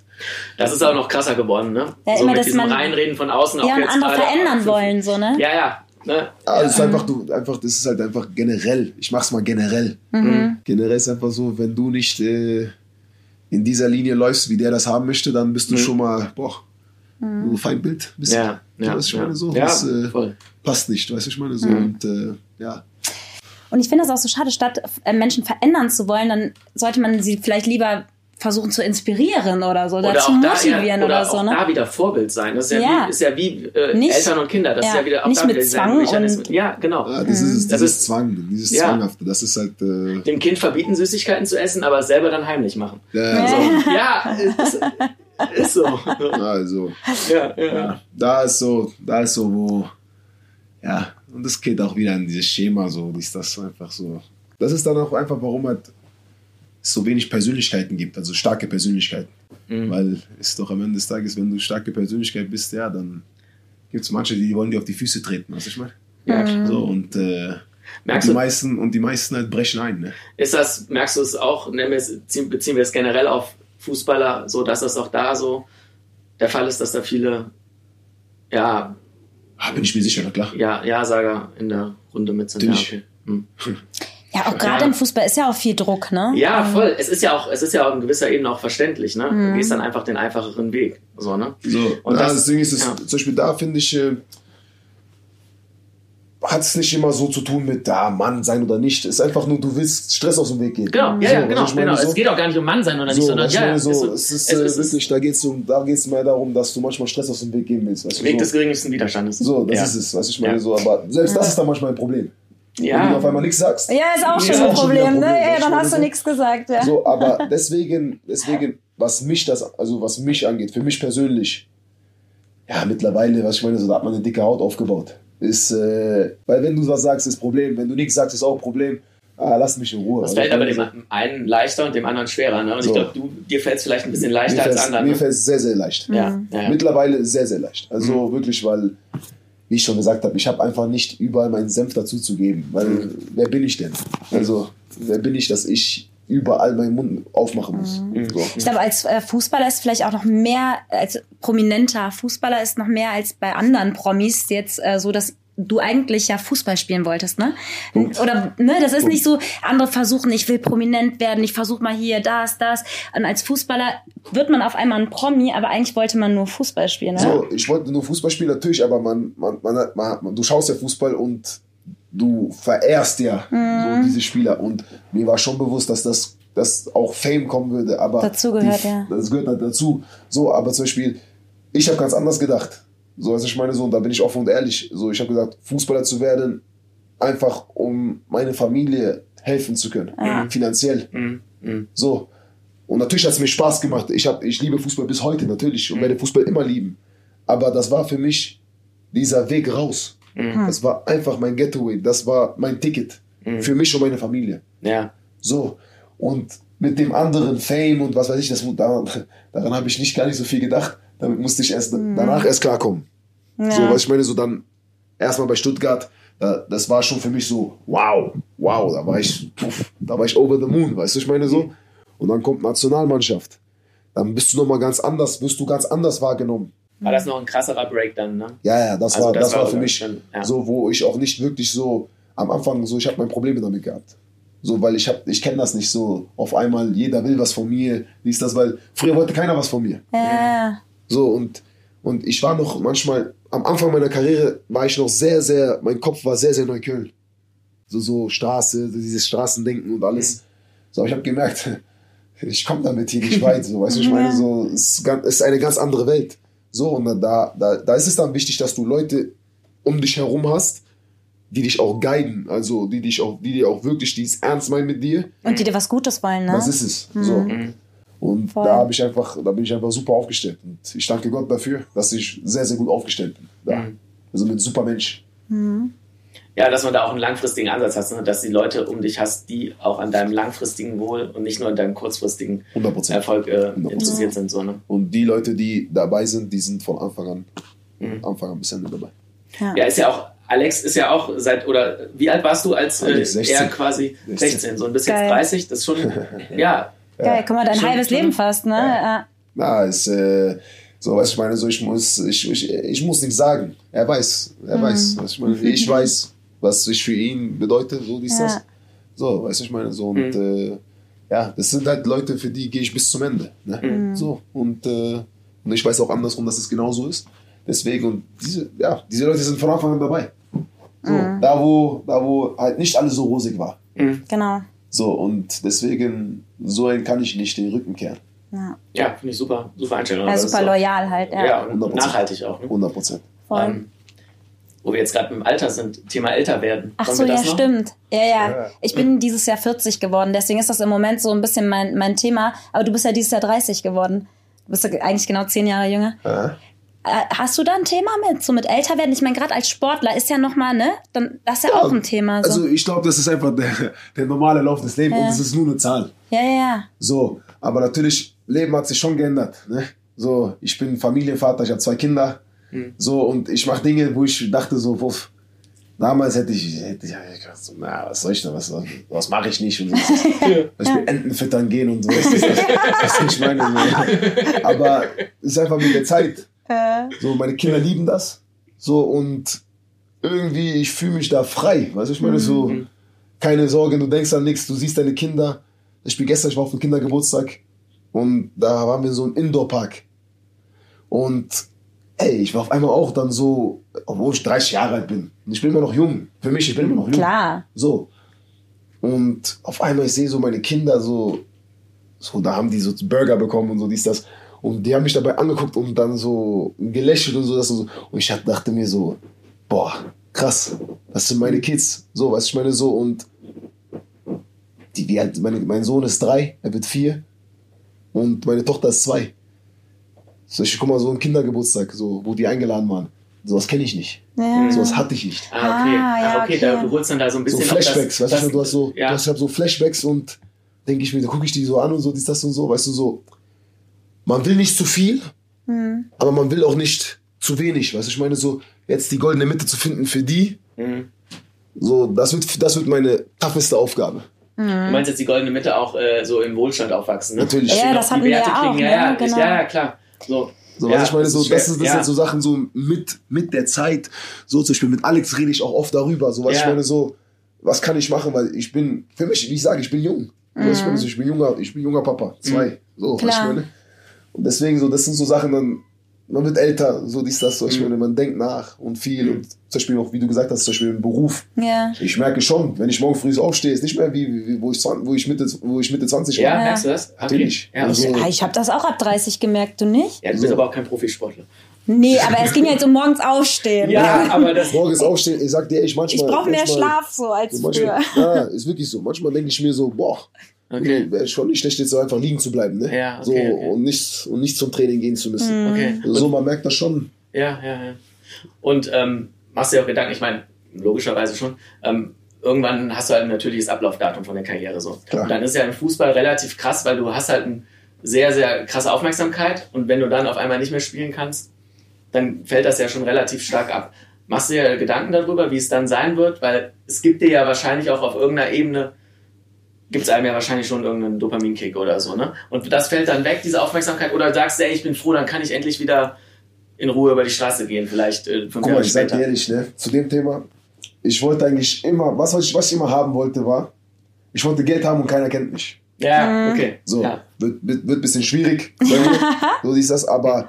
Speaker 4: Das ist auch noch krasser geworden, ne?
Speaker 3: Ja,
Speaker 4: so
Speaker 3: immer,
Speaker 4: mit diesem
Speaker 3: man-
Speaker 4: Reinreden von außen. auch
Speaker 3: Ja, und
Speaker 4: jetzt
Speaker 3: andere verändern wollen, so, ne?
Speaker 4: Ja, ja. Ne?
Speaker 1: Ah, das ist einfach, du, einfach, das ist halt einfach generell. Ich mach's mal generell. Generell ist einfach so, wenn du nicht äh, in dieser Linie läufst, wie der das haben möchte, dann bist du schon mal, boah, so Feindbild. Bisschen.
Speaker 4: Ja, ja,
Speaker 1: weißt du, ich
Speaker 4: ja.
Speaker 1: meine, so,
Speaker 4: Ja,
Speaker 1: das äh,
Speaker 4: voll.
Speaker 1: passt nicht, weißt du, ich meine, so. Und äh, ja,
Speaker 3: Und ich finde das auch so schade, statt äh, Menschen verändern zu wollen, dann sollte man sie vielleicht lieber versuchen zu inspirieren oder so, oder,
Speaker 4: Oder
Speaker 3: zu
Speaker 4: da,
Speaker 3: motivieren
Speaker 4: ja, oder
Speaker 3: oder so.
Speaker 4: auch
Speaker 3: Ne?
Speaker 4: da wieder Vorbild sein. Das ist ja,
Speaker 3: Ja.
Speaker 4: wie, ist ja wie äh,
Speaker 3: Nicht-
Speaker 4: Eltern und Kinder. Das ist
Speaker 3: ja,
Speaker 4: ja wieder auch
Speaker 3: nicht
Speaker 4: da
Speaker 3: mit
Speaker 4: wieder
Speaker 3: Zwang
Speaker 4: Mechanismus.
Speaker 3: und-
Speaker 4: Ja, genau.
Speaker 1: ah, das ist es,
Speaker 4: Das
Speaker 1: dieses
Speaker 4: ist-
Speaker 1: Zwang, dieses
Speaker 4: Ja.
Speaker 1: Zwanghafte, das ist halt, äh,
Speaker 4: Dem Kind verbieten, Süßigkeiten zu essen, aber selber dann heimlich machen.
Speaker 1: ja,
Speaker 4: So.
Speaker 1: so,
Speaker 4: Ja, ist, ist so.
Speaker 1: also,
Speaker 4: Ja, ja.
Speaker 1: ja, da ist so, da ist so, wo, ja, und das geht auch wieder in dieses Schema, so, ist das einfach so. Das ist dann auch einfach, warum halt so wenig Persönlichkeiten gibt, also starke Persönlichkeiten.
Speaker 4: Mhm.
Speaker 1: Weil es doch am Ende des Tages, wenn du starke Persönlichkeit bist, ja, dann gibt es manche, die wollen dir auf die Füße treten, weißt du, ich meine?
Speaker 4: Ja, klar.
Speaker 1: So, und, äh, und
Speaker 4: Merkst
Speaker 1: die
Speaker 4: du,
Speaker 1: meisten, und die meisten halt brechen ein, ne?
Speaker 4: ist das, merkst du es auch, nennen wir es, ziehen- beziehen wir es generell auf Fußballer, so dass das auch da so der Fall ist, dass da viele ja,
Speaker 1: Ah, bin ich mir sicher, na klar.
Speaker 4: ja, Ja-Sager in der Runde mit sind. Ja,
Speaker 1: Natürlich.
Speaker 4: okay. Hm. *laughs*
Speaker 3: Ja, auch gerade
Speaker 4: Ja.
Speaker 3: im Fußball ist ja auch viel Druck, ne?
Speaker 4: ja, voll. Es ist ja auch, es ist ja auch in gewisser Ebene auch verständlich, ne? Du gehst dann einfach den einfacheren Weg. So, ne?
Speaker 1: So,
Speaker 4: Und
Speaker 1: ja,
Speaker 4: das-
Speaker 1: Ding ist, es,
Speaker 4: ja.
Speaker 1: zum Beispiel da finde ich, äh, hat es nicht immer so zu tun mit da Mann sein oder nicht. Es ist einfach nur, du willst Stress aus dem Weg gehen.
Speaker 4: Genau, ja,
Speaker 1: So,
Speaker 4: ja, genau,
Speaker 1: du, ich meine,
Speaker 4: genau.
Speaker 1: so,
Speaker 4: Es geht auch gar nicht um Mann sein oder nicht,
Speaker 1: so,
Speaker 4: sondern
Speaker 1: weißt du,
Speaker 4: ja,
Speaker 1: ich meine, so,
Speaker 4: ist
Speaker 1: es ist,
Speaker 4: es
Speaker 1: äh,
Speaker 4: ist
Speaker 1: wirklich, da geht es um, da geht's mehr darum, dass du manchmal Stress aus dem Weg gehen willst. Weißt
Speaker 4: Weg
Speaker 1: so.
Speaker 4: des geringsten Widerstandes.
Speaker 1: So, das
Speaker 4: ja.
Speaker 1: ist es, weißt du, ich meine
Speaker 4: Ja.
Speaker 1: so, aber selbst das ist dann manchmal ein Problem. Wenn du
Speaker 4: Ja,
Speaker 1: auf einmal nichts sagst.
Speaker 3: Ja, ist auch
Speaker 1: ist
Speaker 3: schon ein
Speaker 1: auch schon wieder
Speaker 3: Problem,
Speaker 1: ein
Speaker 3: ne?
Speaker 1: Problem,
Speaker 3: Ja,
Speaker 1: weißt du,
Speaker 3: dann hast du
Speaker 1: so.
Speaker 3: nichts gesagt, ja.
Speaker 1: So, aber deswegen, deswegen, was mich das, also was mich angeht, für mich persönlich, ja, mittlerweile, was ich meine, so, da hat man eine dicke Haut aufgebaut. Ist, äh, weil wenn du was sagst, ist Problem. Wenn du nichts sagst, ist auch Problem. Ah, lass mich in Ruhe.
Speaker 4: das
Speaker 1: Also,
Speaker 4: fällt
Speaker 1: ich
Speaker 4: aber dem einen leichter und dem anderen schwerer. Ne? Und
Speaker 1: So.
Speaker 4: ich glaube, du, dir fällt es vielleicht ein bisschen
Speaker 1: mir
Speaker 4: leichter als anderen.
Speaker 1: Mir
Speaker 4: Ne?
Speaker 1: fällt es sehr, sehr leicht.
Speaker 4: Ja, ja, ja.
Speaker 1: Mittlerweile sehr, sehr leicht. Also wirklich, weil, wie ich schon gesagt habe, ich habe einfach nicht überall meinen Senf dazu zu geben. Weil,
Speaker 4: Mhm.
Speaker 1: wer bin ich denn? Also, wer bin ich, dass ich überall meinen Mund aufmachen muss?
Speaker 4: Mhm.
Speaker 1: So.
Speaker 3: Ich glaube, als äh, Fußballer ist vielleicht auch noch mehr, als prominenter Fußballer ist noch mehr als bei anderen Promis jetzt äh, so, dass du eigentlich ja Fußball spielen wolltest, ne?
Speaker 1: Punkt.
Speaker 3: Oder, ne, das ist nicht so, andere versuchen, ich will prominent werden, ich versuche mal hier, das, das. Und als Fußballer wird man auf einmal ein Promi, aber eigentlich wollte man nur Fußball spielen, ne?
Speaker 1: So, ich wollte nur Fußball spielen, natürlich, aber man, man, man, man, du schaust ja Fußball und du verehrst ja
Speaker 3: Mhm.
Speaker 1: so diese Spieler. Und mir war schon bewusst, dass das dass auch Fame kommen würde. Aber
Speaker 3: Dazu gehört,
Speaker 1: die,
Speaker 3: ja.
Speaker 1: Das gehört halt dazu. So, aber zum Beispiel, ich habe ganz anders gedacht. So, also ich meine, so, und da bin ich offen und ehrlich. So, ich habe gesagt, Fußballer zu werden, einfach um meine Familie helfen zu können. Finanziell.
Speaker 4: Mhm. Mhm.
Speaker 1: So. Und natürlich hat es mir Spaß gemacht. Ich, hab, ich liebe Fußball bis heute natürlich und werde Fußball immer lieben. Aber das war für mich dieser Weg raus.
Speaker 4: Mhm.
Speaker 1: Das war einfach mein Getaway. Das war mein Ticket. Für mich und meine Familie.
Speaker 4: Ja.
Speaker 1: So. Und mit dem anderen Fame und was weiß ich, das, daran, *laughs* daran habe ich nicht gar nicht so viel gedacht. Damit musste ich erst danach erst klarkommen. So, was ich meine, so dann erstmal bei Stuttgart, da, das war schon für mich so, wow, wow, da war ich, puff, da war ich over the moon, weißt du, ich meine so. Und dann kommt Nationalmannschaft. Dann bist du nochmal ganz anders, wirst du ganz anders wahrgenommen.
Speaker 4: War das noch ein krasserer Break dann, ne?
Speaker 1: Ja, ja, das
Speaker 4: Also
Speaker 1: war,
Speaker 4: das
Speaker 1: das, war
Speaker 4: war
Speaker 1: für mich
Speaker 4: schon, ja.
Speaker 1: so, wo ich auch nicht wirklich so am Anfang so, ich habe meine Probleme damit gehabt. So, weil ich hab, ich kenne das nicht so. Auf einmal, jeder will was von mir, dies, das, weil früher wollte keiner was von mir.
Speaker 3: Ja.
Speaker 1: So, und, und ich war noch manchmal, am Anfang meiner Karriere war ich noch sehr, sehr, mein Kopf war sehr, sehr Neukölln. So, so Straße, so dieses Straßendenken und alles. So, aber ich habe gemerkt, *laughs* ich komme damit hier nicht *laughs* weit. So, weißt du, ich meine, so, es ist, es eine ganz andere Welt. So, und da, da, da ist es dann wichtig, dass du Leute um dich herum hast, die dich auch guiden, also die dich auch, die dir auch wirklich dies ernst meinen mit dir.
Speaker 3: Und die dir was Gutes wollen, ne?
Speaker 1: Das ist es. So. Und
Speaker 3: Voll.
Speaker 1: da habe ich einfach, da bin ich einfach super aufgestellt. Und ich danke Gott dafür, dass ich sehr, sehr gut aufgestellt bin. Da. Also mit super Mensch.
Speaker 4: Ja, dass man da auch einen langfristigen Ansatz hat, ne? dass die Leute um dich hast, die auch an deinem langfristigen Wohl und nicht nur an deinem kurzfristigen
Speaker 1: 100 Prozent.
Speaker 4: Erfolg äh,
Speaker 1: 100%.
Speaker 4: interessiert sind. So, ne?
Speaker 1: Und die Leute, die dabei sind, die sind von Anfang an,
Speaker 4: Mhm.
Speaker 1: Anfang an bis Ende dabei.
Speaker 4: Ja, ist ja auch, Alex ist ja auch seit, oder wie alt warst du, als äh,
Speaker 1: Alex, 16.
Speaker 4: er quasi
Speaker 1: 16.
Speaker 4: 16, so ein bisschen
Speaker 3: Geil.
Speaker 4: 30, das ist schon, *laughs* ja,
Speaker 3: Geil, guck mal, dein
Speaker 4: Schon-
Speaker 3: halbes
Speaker 4: schon-
Speaker 3: Leben fast, ne? Ja.
Speaker 1: Na, ist, äh, So, weißt du, ich meine, so, ich muss, ich, ich, ich muss nichts sagen. Er weiß, er weiß, was ich meine. Ich weiß, was ich für ihn bedeute, so dies,
Speaker 3: Ja.
Speaker 1: das. So, weißt du, ich meine, so, und, äh, ja, das sind halt Leute, für die gehe ich bis zum Ende, ne? So, und, äh, und ich weiß auch andersrum, dass es genauso ist. Deswegen, und diese, ja, diese Leute sind von Anfang an dabei. So, da wo, da wo halt nicht alles so rosig war.
Speaker 3: Genau.
Speaker 1: So, und deswegen, so einen kann ich nicht den Rücken kehren.
Speaker 3: Ja,
Speaker 4: Ja, finde ich super, super Einstellung.
Speaker 3: ja super loyal halt, ja.
Speaker 4: Ja, und
Speaker 1: 100%.
Speaker 4: nachhaltig auch. Ne?
Speaker 1: 100 Prozent.
Speaker 3: Voll.
Speaker 4: Ähm, wo wir jetzt gerade im Alter sind, Thema älter werden.
Speaker 3: Ach
Speaker 4: Wollen
Speaker 3: so, ja,
Speaker 4: noch?
Speaker 3: stimmt. Ja, ja,
Speaker 1: Ja.
Speaker 3: Ich bin dieses Jahr 40 geworden, deswegen ist das im Moment so ein bisschen mein, mein Thema. Aber du bist ja dieses Jahr 30 geworden. Du bist ja eigentlich genau zehn Jahre jünger.
Speaker 1: Ja.
Speaker 3: Äh, Hast du da ein Thema mit, so mit älter werden? Ich meine, gerade als Sportler ist ja nochmal, ne? Dann, das ist ja, auch ein Thema. So.
Speaker 1: Also ich glaube, das ist einfach der, der normale Lauf des Lebens und es ist nur eine Zahl.
Speaker 3: ja, ja, ja.
Speaker 1: So, aber natürlich, Leben hat sich schon geändert. Ne? So, ich bin Familienvater, ich habe zwei Kinder. So, und ich mache Dinge, wo ich dachte so, wuff, damals hätte ich, hätte ich ja, dachte so, na, was soll ich da, was, was mache ich nicht? Und so. *laughs* Ich will Enten füttern gehen und so. *laughs* Das ist das, was ich meine. So. Aber es ist einfach mit der Zeit. So, meine Kinder lieben das. So, und irgendwie, ich fühle mich da frei. Weißt du, ich meine, so, keine Sorge, du denkst an nichts, du siehst deine Kinder. Ich bin gestern, ich war auf dem Kindergeburtstag und da waren wir in so einem Indoor-Park. Und ey, ich war auf einmal auch dann so, obwohl ich 30 Jahre alt bin. Und ich bin immer noch jung. Für mich, ich bin immer noch jung.
Speaker 3: Klar.
Speaker 1: So. Und auf einmal, ich sehe so meine Kinder so, so, da haben die so Burger bekommen und so, dies, das. Und die haben mich dabei angeguckt und dann so gelächelt und so, das und so. Und ich hab- dachte mir so, boah, krass, das sind meine Kids. So, weißt du, ich meine so, und die, wie alt, meine, mein Sohn ist drei, er wird vier. Und meine Tochter ist zwei. So, ich guck mal, so ein Kindergeburtstag, so, wo die eingeladen waren. Sowas kenne ich nicht.
Speaker 3: Ja.
Speaker 1: Sowas hatte ich nicht.
Speaker 4: Ah, okay.
Speaker 3: Ah, ja,
Speaker 4: Ah, okay,
Speaker 3: okay.
Speaker 4: Da, du holst dann da so ein
Speaker 1: So
Speaker 4: bisschen
Speaker 1: Flashbacks,
Speaker 4: auch das,
Speaker 1: weißt du,
Speaker 4: das,
Speaker 1: du hast so,
Speaker 4: ja.
Speaker 1: du hast, ich hab so Flashbacks und denke ich mir, da gucke ich die so an und so, dies, das und so, weißt du, so. Man will nicht zu viel, aber man will auch nicht zu wenig, weißt du, ich meine, so, jetzt die goldene Mitte zu finden für die,
Speaker 4: Mhm.
Speaker 1: so, das wird, das wird meine tougheste Aufgabe.
Speaker 4: Du meinst jetzt die goldene Mitte auch äh, so im Wohlstand aufwachsen, ne?
Speaker 1: Natürlich.
Speaker 3: Ja, das
Speaker 4: die
Speaker 3: hatten wir
Speaker 4: Werte
Speaker 3: ja auch,
Speaker 4: kriegen,
Speaker 3: ne?
Speaker 4: Ja, ja,
Speaker 3: Genau.
Speaker 4: ja, ja, klar. So,
Speaker 1: So,
Speaker 4: ja,
Speaker 1: was ich meine, so, das, ist, das
Speaker 4: ja.
Speaker 1: sind so Sachen so mit, mit der Zeit, so zum Beispiel mit Alex rede ich auch oft darüber, so, was
Speaker 4: Ja.
Speaker 1: ich meine, so, was kann ich machen, weil ich bin, für mich, wie ich sage, ich bin jung. Was ich, meine, so, ich bin junger, ich bin junger Papa, zwei, so, was ich
Speaker 3: Klar.
Speaker 1: meine. Und deswegen so, das sind so Sachen, dann, man wird älter, so dies, das, so, ich meine, man denkt nach und viel und zum Beispiel auch, wie du gesagt hast, zum Beispiel im Beruf.
Speaker 3: Ja.
Speaker 1: Ich merke schon, wenn ich morgen früh so aufstehe, ist nicht mehr wie, wie wo, ich, 20 wo, ich Mitte, wo ich Mitte 20 war.
Speaker 4: Ja, merkst du das? Okay.
Speaker 1: Natürlich.
Speaker 4: Ja,
Speaker 1: Also-
Speaker 4: okay.
Speaker 3: Ich habe das auch ab 30 gemerkt, du nicht?
Speaker 4: ja, du bist
Speaker 1: So.
Speaker 4: aber auch kein Profisportler.
Speaker 3: Nee, aber es ging jetzt um morgens aufstehen.
Speaker 4: Ja, *laughs* aber das.
Speaker 1: Morgens aufstehen, ich sag dir, ich
Speaker 3: Ich
Speaker 1: manchmal.
Speaker 3: brauche mehr
Speaker 1: manchmal-
Speaker 3: Schlaf so als
Speaker 1: So
Speaker 3: früher.
Speaker 1: manchmal, ja, ist wirklich so. Manchmal denke ich mir so, boah,
Speaker 4: Okay.
Speaker 1: wäre schon nicht schlecht, jetzt so einfach liegen zu bleiben, ne?
Speaker 4: Ja, okay,
Speaker 1: so,
Speaker 4: okay.
Speaker 1: Und, nicht, und nicht zum Training gehen zu müssen.
Speaker 4: Okay.
Speaker 1: So, man merkt das schon.
Speaker 4: Ja, ja, ja. Und ähm, machst du dir auch Gedanken, ich meine, logischerweise schon, ähm, irgendwann hast du halt ein natürliches Ablaufdatum von der Karriere so.
Speaker 1: Klar.
Speaker 4: Und dann ist ja im Fußball relativ krass, weil du hast halt eine sehr, sehr krasse Aufmerksamkeit und wenn du dann auf einmal nicht mehr spielen kannst, dann fällt das ja schon relativ stark ab. Machst du dir Gedanken darüber, wie es dann sein wird? Weil es gibt dir ja wahrscheinlich auch auf irgendeiner Ebene, gibt es einem ja wahrscheinlich schon irgendeinen Dopaminkick oder so, ne? Und das fällt dann weg, diese Aufmerksamkeit, oder sagst du, ey, ich bin froh, dann kann ich endlich wieder in Ruhe über die Straße gehen, vielleicht äh, fünf
Speaker 1: Guck mal,
Speaker 4: Jahre
Speaker 1: ich sag
Speaker 4: später.
Speaker 1: dir ehrlich, ne? Zu dem Thema, ich wollte eigentlich immer, was, was, ich, was ich immer haben wollte, war, ich wollte Geld haben und keiner kennt mich.
Speaker 4: Ja, okay.
Speaker 1: So,
Speaker 4: Ja.
Speaker 1: wird, wird, wird ein bisschen schwierig, *laughs* so ist das, aber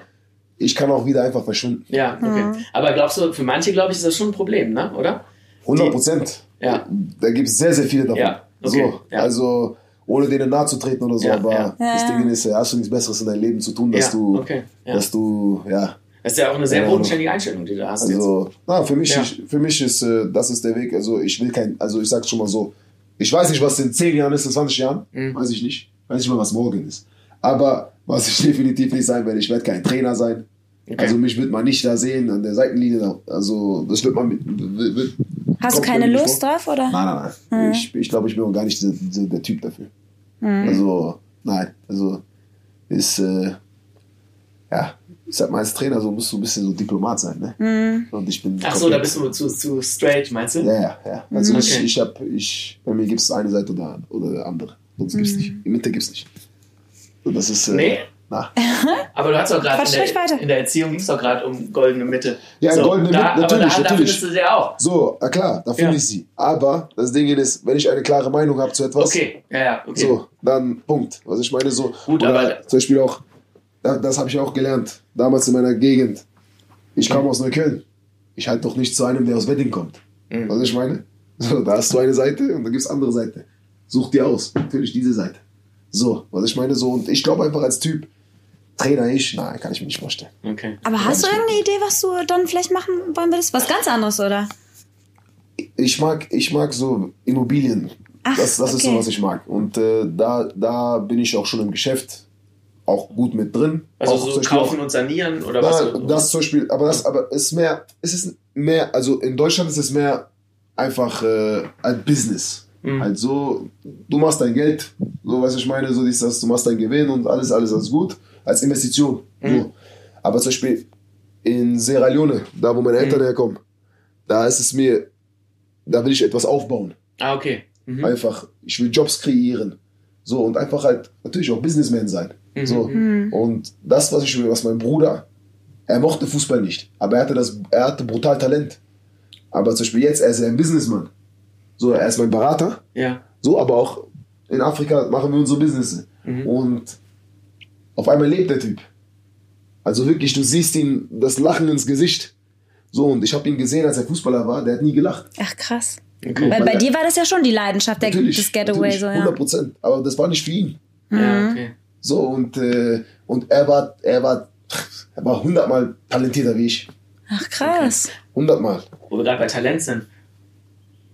Speaker 1: ich kann auch wieder einfach verschwinden.
Speaker 4: Ja, okay. Aber glaubst du, für manche, glaube ich, ist das schon ein Problem, ne? Oder?
Speaker 1: 100 Prozent.
Speaker 4: Ja.
Speaker 1: Da gibt es sehr, sehr viele davon.
Speaker 4: Ja, okay,
Speaker 1: So,
Speaker 4: ja.
Speaker 1: also ohne denen nahe zu treten oder so,
Speaker 4: Ja,
Speaker 1: aber
Speaker 4: ja.
Speaker 1: das
Speaker 3: Ja.
Speaker 1: Ding ist, ja, hast du nichts Besseres in deinem Leben zu tun, dass
Speaker 4: Ja,
Speaker 1: du,
Speaker 4: okay, ja.
Speaker 1: dass du, ja,
Speaker 4: Das ist ja auch eine sehr bodenständige Einstellung, die du hast jetzt.
Speaker 1: also, na, für mich,
Speaker 4: Ja.
Speaker 1: ich, für mich ist, äh, das ist der Weg, also ich will kein, also ich sag's schon mal so, ich weiß nicht, was in 10 Jahren ist, in 20 Jahren,
Speaker 4: Mhm.
Speaker 1: weiß ich nicht, weiß nicht mal, was morgen ist, aber was ich *laughs* definitiv nicht sein werde, ich werde kein Trainer sein,
Speaker 4: Okay.
Speaker 1: also mich wird man nicht da sehen, an der Seitenlinie, also das wird man, mit- wird, wird,
Speaker 3: Hast du keine Lust
Speaker 1: vor.
Speaker 3: drauf, oder?
Speaker 1: Nein, nein, nein. Ich, ich glaube, ich bin auch gar nicht dieser, der Typ dafür. Also, nein. Also, ist, äh, ja, ich sag mal, als Trainer so musst du ein bisschen so Diplomat sein, ne? Und ich bin.
Speaker 4: Ach so, da bist du zu, zu straight, meinst du?
Speaker 1: Ja, ja, ja. Also,
Speaker 4: Okay.
Speaker 1: ich, ich hab, ich, bei mir gibt es eine Seite oder, oder andere. Sonst gibt's nicht. In Mitte gibt's nicht. So, das ist. Äh,
Speaker 4: Nee?
Speaker 1: Na. *laughs*
Speaker 4: Aber du hast doch gerade in, in der Erziehung ging es doch gerade um goldene Mitte.
Speaker 1: Ja, goldene Mitte,
Speaker 4: da,
Speaker 1: natürlich,
Speaker 4: aber da, da
Speaker 1: natürlich.
Speaker 4: findest du sie ja auch.
Speaker 1: So, na klar, da finde
Speaker 4: Ja.
Speaker 1: ich sie. Aber das Ding ist, wenn ich eine klare Meinung habe zu etwas,
Speaker 4: Okay, ja, ja, okay.
Speaker 1: so, dann Punkt. Was ich meine, so.
Speaker 4: Gut,
Speaker 1: oder
Speaker 4: aber-
Speaker 1: zum Beispiel auch, da- das habe ich auch gelernt, damals in meiner Gegend. Ich kam aus Neukölln. Ich halte doch nicht zu einem, der aus Wedding kommt.
Speaker 4: Mhm.
Speaker 1: Was ich meine? So, da hast du eine Seite und dann gibt es andere Seite. Such dir aus. Natürlich diese Seite. So, was ich meine, so. Und ich glaube einfach als Typ, Trainer ich, nein, kann ich mir nicht vorstellen.
Speaker 4: okay.
Speaker 3: Aber hast du irgendeine Idee, was du dann vielleicht machen wollen würdest? Was ganz anderes, oder?
Speaker 1: ich mag, ich mag so Immobilien.
Speaker 3: Ach,
Speaker 1: das das ist so,
Speaker 3: okay.
Speaker 1: was ich mag. Und äh, da, da bin ich auch schon im Geschäft auch gut mit drin.
Speaker 4: Also
Speaker 1: auch
Speaker 4: so kaufen
Speaker 1: auch,
Speaker 4: und sanieren oder
Speaker 1: na,
Speaker 4: was? so-
Speaker 1: das zum Beispiel, aber das, aber es ist mehr, es ist mehr, also in Deutschland ist es mehr einfach äh, ein Business.
Speaker 4: Mhm.
Speaker 1: Halt so, du machst dein Geld, so was ich meine, so das, du machst dein Gewinn und alles, alles, alles gut, als Investition.
Speaker 4: Mhm.
Speaker 1: So. Aber zum Beispiel in Sierra Leone, da wo meine Eltern
Speaker 4: Mhm.
Speaker 1: herkommen, da ist es mir, da will ich etwas aufbauen.
Speaker 4: Ah, okay. Mhm.
Speaker 1: Einfach, ich will Jobs kreieren. So, und einfach halt natürlich auch Businessman sein.
Speaker 4: Mhm.
Speaker 1: So. Und das, was ich will, was mein Bruder, er mochte Fußball nicht, aber er hatte das, er hatte brutal Talent. Aber zum Beispiel jetzt, er ist ja ein Businessman. So, er ist mein Berater.
Speaker 4: Ja.
Speaker 1: So, aber auch in Afrika machen wir unsere Business.
Speaker 4: Mhm.
Speaker 1: Und auf einmal lebt der Typ. Also wirklich, du siehst ihm das Lachen ins Gesicht. So, und ich habe ihn gesehen, als er Fußballer war, der hat nie gelacht.
Speaker 3: Ach, krass.
Speaker 4: Okay.
Speaker 3: Weil bei dir war das ja schon die Leidenschaft, der, das Getaway,
Speaker 1: natürlich,
Speaker 3: so,
Speaker 1: 100
Speaker 3: ja.
Speaker 1: Prozent. Aber das war nicht für ihn.
Speaker 4: Ja, okay.
Speaker 1: So, und, äh, und er war, er war, *laughs* er war hundertmal talentierter wie ich.
Speaker 3: Ach, krass.
Speaker 1: Hundertmal.
Speaker 4: Wo wir gerade bei Talent sind.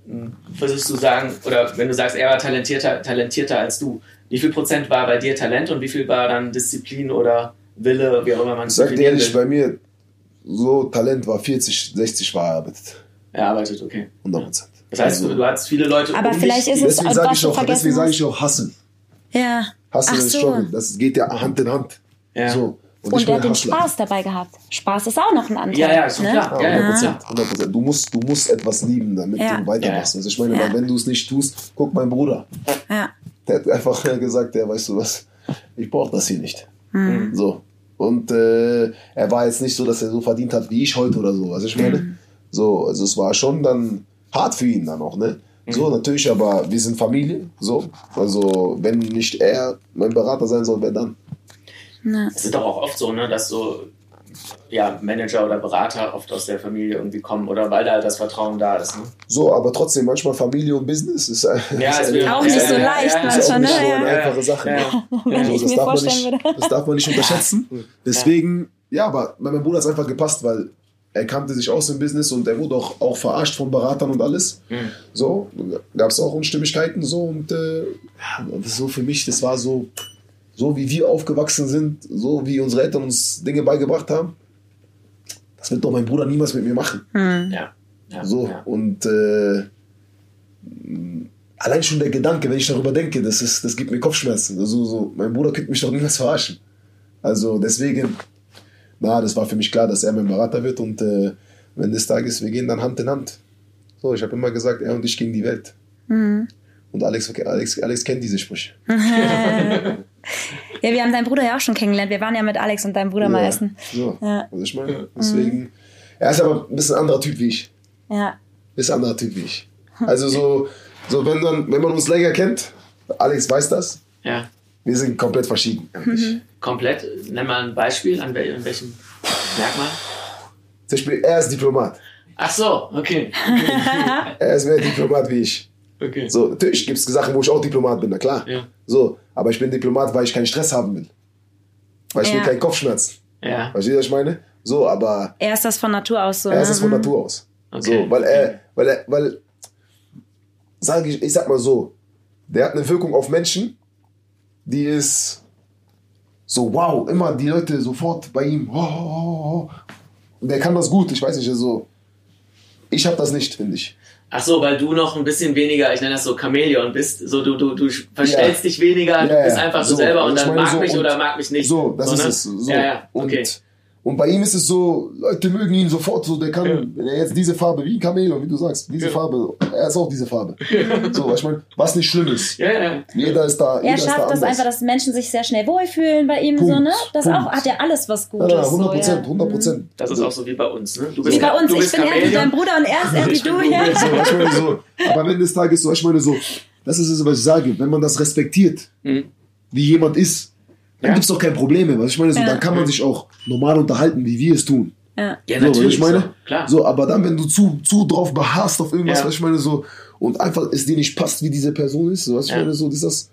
Speaker 4: Würdest du sagen, oder wenn du sagst, er war talentierter, talentierter als du, wie viel Prozent war bei dir Talent und wie viel war dann Disziplin oder Wille, wie auch immer man
Speaker 1: Ich
Speaker 4: es
Speaker 1: sag dir ehrlich,
Speaker 4: will?
Speaker 1: bei mir, so Talent war 40, 60 war erarbeitet.
Speaker 4: erarbeitet, okay.
Speaker 1: 100 Prozent.
Speaker 4: Das heißt, du, du hattest viele Leute
Speaker 3: Aber
Speaker 4: um
Speaker 3: vielleicht
Speaker 4: dich,
Speaker 3: ist
Speaker 4: die-
Speaker 3: es-
Speaker 1: Deswegen sage ich auch,
Speaker 3: vergessen
Speaker 1: deswegen sage
Speaker 3: hast.
Speaker 1: ich auch Hustle.
Speaker 3: Ja. Ach
Speaker 1: und
Speaker 3: so.
Speaker 1: Struggle. Das geht ja Hand in Hand.
Speaker 4: Ja.
Speaker 1: So.
Speaker 3: Und
Speaker 1: ich
Speaker 3: er hat den. Spaß dabei gehabt. Spaß ist auch noch ein Anteil.
Speaker 4: Ja, ja, ist schon
Speaker 3: ne?
Speaker 4: klar.
Speaker 1: Ja,
Speaker 4: Ja, ja,
Speaker 1: 100
Speaker 4: ja.
Speaker 1: Prozent. 100 Prozent. Du musst, du musst etwas lieben, damit
Speaker 3: Ja.
Speaker 1: du weitermachst. Also ich meine,
Speaker 3: Ja.
Speaker 1: wenn du es nicht tust, guck mein Bruder.
Speaker 3: Ja.
Speaker 1: Der hat einfach gesagt, der weißt du was, ich brauche das hier nicht.
Speaker 3: Hm.
Speaker 1: So. Und äh, er war jetzt nicht so, dass er so verdient hat wie ich heute oder so. Was ich meine?
Speaker 3: Hm.
Speaker 1: So, also es war schon dann hart für ihn dann auch, ne? So, natürlich, aber wir sind Familie. So. Also, wenn nicht er mein Berater sein soll, wer dann?
Speaker 4: Es ist doch auch oft so, ne, dass so ja, Manager oder Berater oft aus der Familie irgendwie kommen oder weil da halt das Vertrauen da ist. Ne?
Speaker 1: So, aber trotzdem, manchmal Familie und Business ist, äh,
Speaker 4: Ja,
Speaker 1: ist
Speaker 4: es
Speaker 1: eine-
Speaker 4: wird-
Speaker 3: Auch nicht so leicht
Speaker 4: ja, ja.
Speaker 1: ist auch nicht
Speaker 3: ne?
Speaker 1: so eine
Speaker 3: Ja.
Speaker 1: einfache Sache.
Speaker 4: Ja. *laughs*
Speaker 3: Wenn ich
Speaker 1: das
Speaker 3: mir
Speaker 1: darf man
Speaker 3: vorstellen
Speaker 1: nicht,
Speaker 3: würde.
Speaker 1: Das darf man nicht unterschätzen. Deswegen, ja, aber bei meinem Bruder hat es einfach gepasst, weil er kannte sich aus im Business und er wurde auch, auch verarscht von Beratern und alles.
Speaker 4: Mhm.
Speaker 1: So, gab es auch Unstimmigkeiten so und äh, ja, so für mich, das war so, so wie wir aufgewachsen sind, so wie unsere Eltern uns Dinge beigebracht haben. Das wird doch mein Bruder niemals mit mir machen.
Speaker 4: Ja. ja.
Speaker 1: So,
Speaker 4: Ja.
Speaker 1: und äh, allein schon der Gedanke, wenn ich darüber denke, das, ist, das gibt mir Kopfschmerzen. Also, so, mein Bruder könnte mich doch niemals verarschen. Also deswegen, na, das war für mich klar, dass er mein Berater wird und äh, wenn des Tages, wir gehen dann Hand in Hand. So, ich habe immer gesagt, er und ich gegen die Welt.
Speaker 3: Mhm.
Speaker 1: Und Alex, Alex, Alex kennt diese Sprüche. *laughs* *laughs* *laughs*
Speaker 3: Ja, wir haben deinen Bruder ja auch schon kennengelernt. Wir waren ja mit Alex und deinem Bruder mal essen.
Speaker 1: So,
Speaker 3: Ja.
Speaker 1: also ich meine, deswegen, er ist aber ein bisschen anderer Typ wie ich.
Speaker 3: Ja.
Speaker 1: ist anderer Typ wie ich. Also so, so wenn, man, wenn man uns länger kennt, Alex weiß das,
Speaker 4: ja.
Speaker 1: wir sind komplett verschieden. eigentlich.
Speaker 4: Komplett. Nenn mal ein Beispiel, an wel in welchem Merkmal.
Speaker 1: Zum Beispiel, er ist Diplomat.
Speaker 4: Ach so, okay. *laughs*
Speaker 1: Er ist mehr Diplomat wie ich.
Speaker 4: okay.
Speaker 1: So, natürlich gibt es Sachen, wo ich auch Diplomat bin, na klar.
Speaker 4: Ja.
Speaker 1: So, aber ich bin Diplomat, weil ich keinen Stress haben will. Weil ich will keinen Kopfschmerzen.
Speaker 4: Ja.
Speaker 1: Versteht ihr, was ich meine? So, aber
Speaker 3: Er ist das von Natur aus so.
Speaker 1: er ist
Speaker 3: ne?
Speaker 1: es von Natur aus.
Speaker 4: Okay.
Speaker 1: So, weil er, weil er, weil, sag ich, ich sag mal so, der hat eine Wirkung auf Menschen, die ist so, wow, immer die Leute sofort bei ihm, oh, oh, oh, der kann das gut, ich weiß nicht, so, ich hab das nicht, finde ich.
Speaker 4: Ach so, weil du noch ein bisschen weniger, ich nenne das so Chamäleon bist, so du, du, du verstellst dich weniger, du
Speaker 1: Ja,
Speaker 4: bist einfach du
Speaker 1: So,
Speaker 4: selber und dann mag
Speaker 1: so,
Speaker 4: mich
Speaker 1: und-
Speaker 4: oder mag mich nicht.
Speaker 1: So, das ist
Speaker 4: ne?
Speaker 1: es. So.
Speaker 4: Ja, ja, okay.
Speaker 1: Und, Und bei ihm ist es so, Leute mögen ihn sofort so, der kann,
Speaker 4: Ja.
Speaker 1: wenn er jetzt diese Farbe, wie ein Chameleon, wie du sagst, diese
Speaker 4: Ja.
Speaker 1: Farbe, er ist auch diese Farbe. *laughs* So, ich meine, was nicht schlimm ist.
Speaker 4: Ja, ja.
Speaker 1: Jeder ist da, jeder
Speaker 3: Er
Speaker 1: ist da
Speaker 3: schafft das einfach, dass Menschen sich sehr schnell wohlfühlen bei ihm,
Speaker 1: Punkt.
Speaker 3: so, ne? Das
Speaker 1: Punkt.
Speaker 3: auch, hat ja alles was
Speaker 1: Ja,
Speaker 3: Gutes.
Speaker 1: ja, 100 Prozent,
Speaker 3: so, ja.
Speaker 1: 100 Prozent.
Speaker 4: Das ist auch so wie bei uns, ne? Du
Speaker 3: Wie bei uns,
Speaker 4: du
Speaker 3: ich
Speaker 4: bist
Speaker 3: bin er wie dein Bruder und er ist er wie du, ja.
Speaker 1: So, ich meine so, aber am Ende des Tages so, ich meine so, das ist es, was ich sage, wenn man das respektiert,
Speaker 4: Mhm.
Speaker 1: wie jemand ist, dann
Speaker 4: Ja.
Speaker 1: gibt's doch keine Probleme. Was ich meine, so,
Speaker 3: Ja.
Speaker 1: dann kann man sich auch normal unterhalten, wie wir es tun.
Speaker 3: Ja.
Speaker 4: Ja,
Speaker 1: So, was
Speaker 4: natürlich.
Speaker 1: ich meine?
Speaker 4: So, klar.
Speaker 1: So, aber dann, wenn du zu, zu drauf beharrst auf irgendwas,
Speaker 4: Ja.
Speaker 1: was ich meine, so, und einfach es dir nicht passt, wie diese Person ist, so, was ich
Speaker 4: Ja.
Speaker 1: meine, so, ist das.